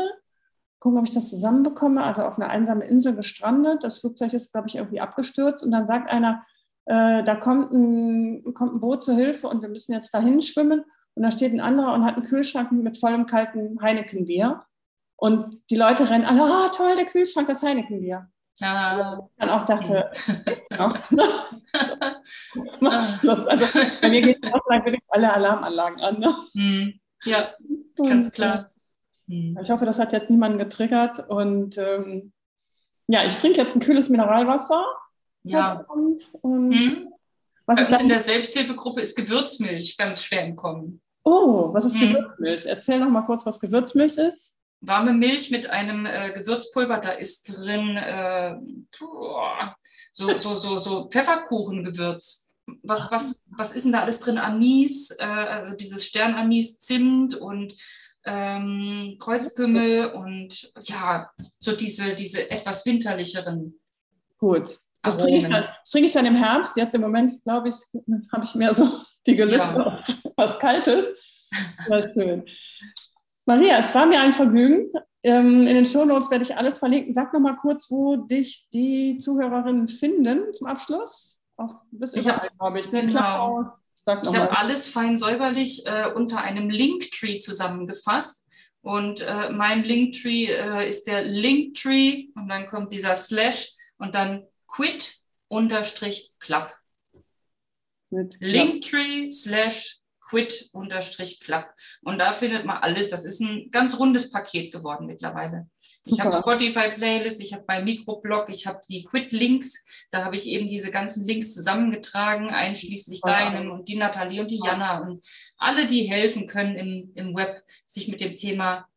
Gucken, ob ich das zusammenbekomme. Also auf einer einsamen Insel gestrandet. Das Flugzeug ist, glaube ich, irgendwie abgestürzt. Und dann sagt einer, äh, da kommt ein, kommt ein Boot zur Hilfe und wir müssen jetzt dahin schwimmen. Und da steht ein anderer und hat einen Kühlschrank mit vollem kalten Heineken-Bier. Und die Leute rennen alle, oh toll, der Kühlschrank, das Heineken-Bier. Ah. Und dann auch dachte, ja. das macht Schluss. Also bei mir geht es auch wirklich alle Alarmanlagen an. Ne? Hm. Ja, ganz und, klar. Hm. Ich hoffe, das hat jetzt niemanden getriggert. Und ähm, ja, ich trinke jetzt ein kühles Mineralwasser. Ja. Und, und hm. was Bei uns in der Selbsthilfegruppe ist Gewürzmilch ganz schwer im Kommen. Oh, was ist hm. Gewürzmilch? Erzähl noch mal kurz, was Gewürzmilch ist warme Milch mit einem äh, Gewürzpulver, da ist drin äh, so, so, so, so Pfefferkuchengewürz. Was, was, was ist denn da alles drin? Anis, äh, also dieses Sternanis, Zimt und ähm, Kreuzkümmel und ja, so diese, diese etwas winterlicheren. Gut. Das trinke, ich dann, trinke ich dann im Herbst. Jetzt im Moment, glaube ich, habe ich mehr so die Gelüste ja. auf was Kaltes. Sehr schön. Maria, es war mir ein Vergnügen. Ähm, in den Shownotes werde ich alles verlinken. Sag noch mal kurz, wo dich die Zuhörerinnen finden zum Abschluss. Auch bis überall, habe ich. Ne? Genau. Ich habe alles fein säuberlich äh, unter einem Linktree zusammengefasst. Und äh, mein Linktree äh, ist der Linktree und dann kommt dieser Slash und dann quit unterstrich club. Linktree slash quit-club. Und da findet man alles. Das ist ein ganz rundes Paket geworden mittlerweile. Ich habe Spotify-Playlist, ich habe mein Mikroblog, ich habe die Quit-Links. Da habe ich eben diese ganzen Links zusammengetragen, einschließlich Super. deinen und die Nathalie und die Jana und alle, die helfen können im, im Web, sich mit dem Thema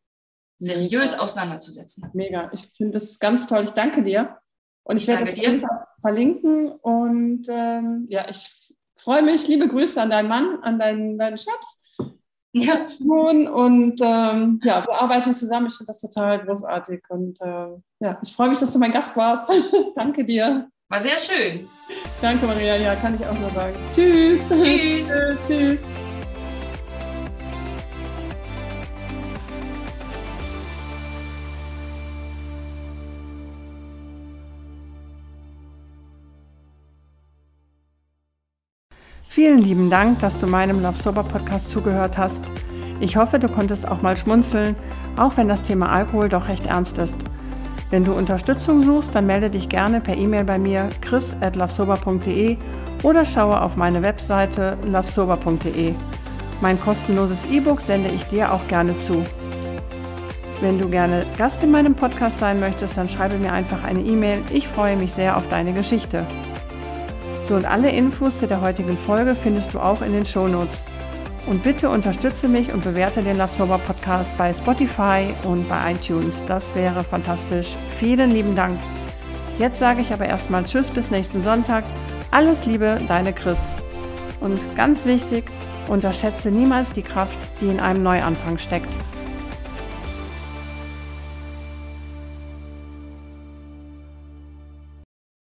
seriös Mega. auseinanderzusetzen. Mega. Ich finde das ganz toll. Ich danke dir. Und ich, ich werde dir verlinken. Und ähm, ja, ich freue mich. Liebe Grüße an deinen Mann, an deinen, deinen Schatz. Ja. Und ähm, ja, wir arbeiten zusammen. Ich finde das total großartig. Und äh, ja, ich freue mich, dass du mein Gast warst. Danke dir. War sehr schön. Danke, Maria. Ja, kann ich auch nur sagen. Tschüss. Tschüss. Tschüss. Vielen lieben Dank, dass du meinem Love Sober Podcast zugehört hast. Ich hoffe, du konntest auch mal schmunzeln, auch wenn das Thema Alkohol doch recht ernst ist. Wenn du Unterstützung suchst, dann melde dich gerne per E-Mail bei mir chris@lovesober.de oder schaue auf meine Webseite lovesober.de. Mein kostenloses E-Book sende ich dir auch gerne zu. Wenn du gerne Gast in meinem Podcast sein möchtest, dann schreibe mir einfach eine E-Mail. Ich freue mich sehr auf deine Geschichte. So und alle Infos zu der heutigen Folge findest du auch in den Show Notes. Und bitte unterstütze mich und bewerte den Love Podcast bei Spotify und bei iTunes. Das wäre fantastisch. Vielen lieben Dank. Jetzt sage ich aber erstmal Tschüss bis nächsten Sonntag. Alles Liebe, deine Chris. Und ganz wichtig, unterschätze niemals die Kraft, die in einem Neuanfang steckt.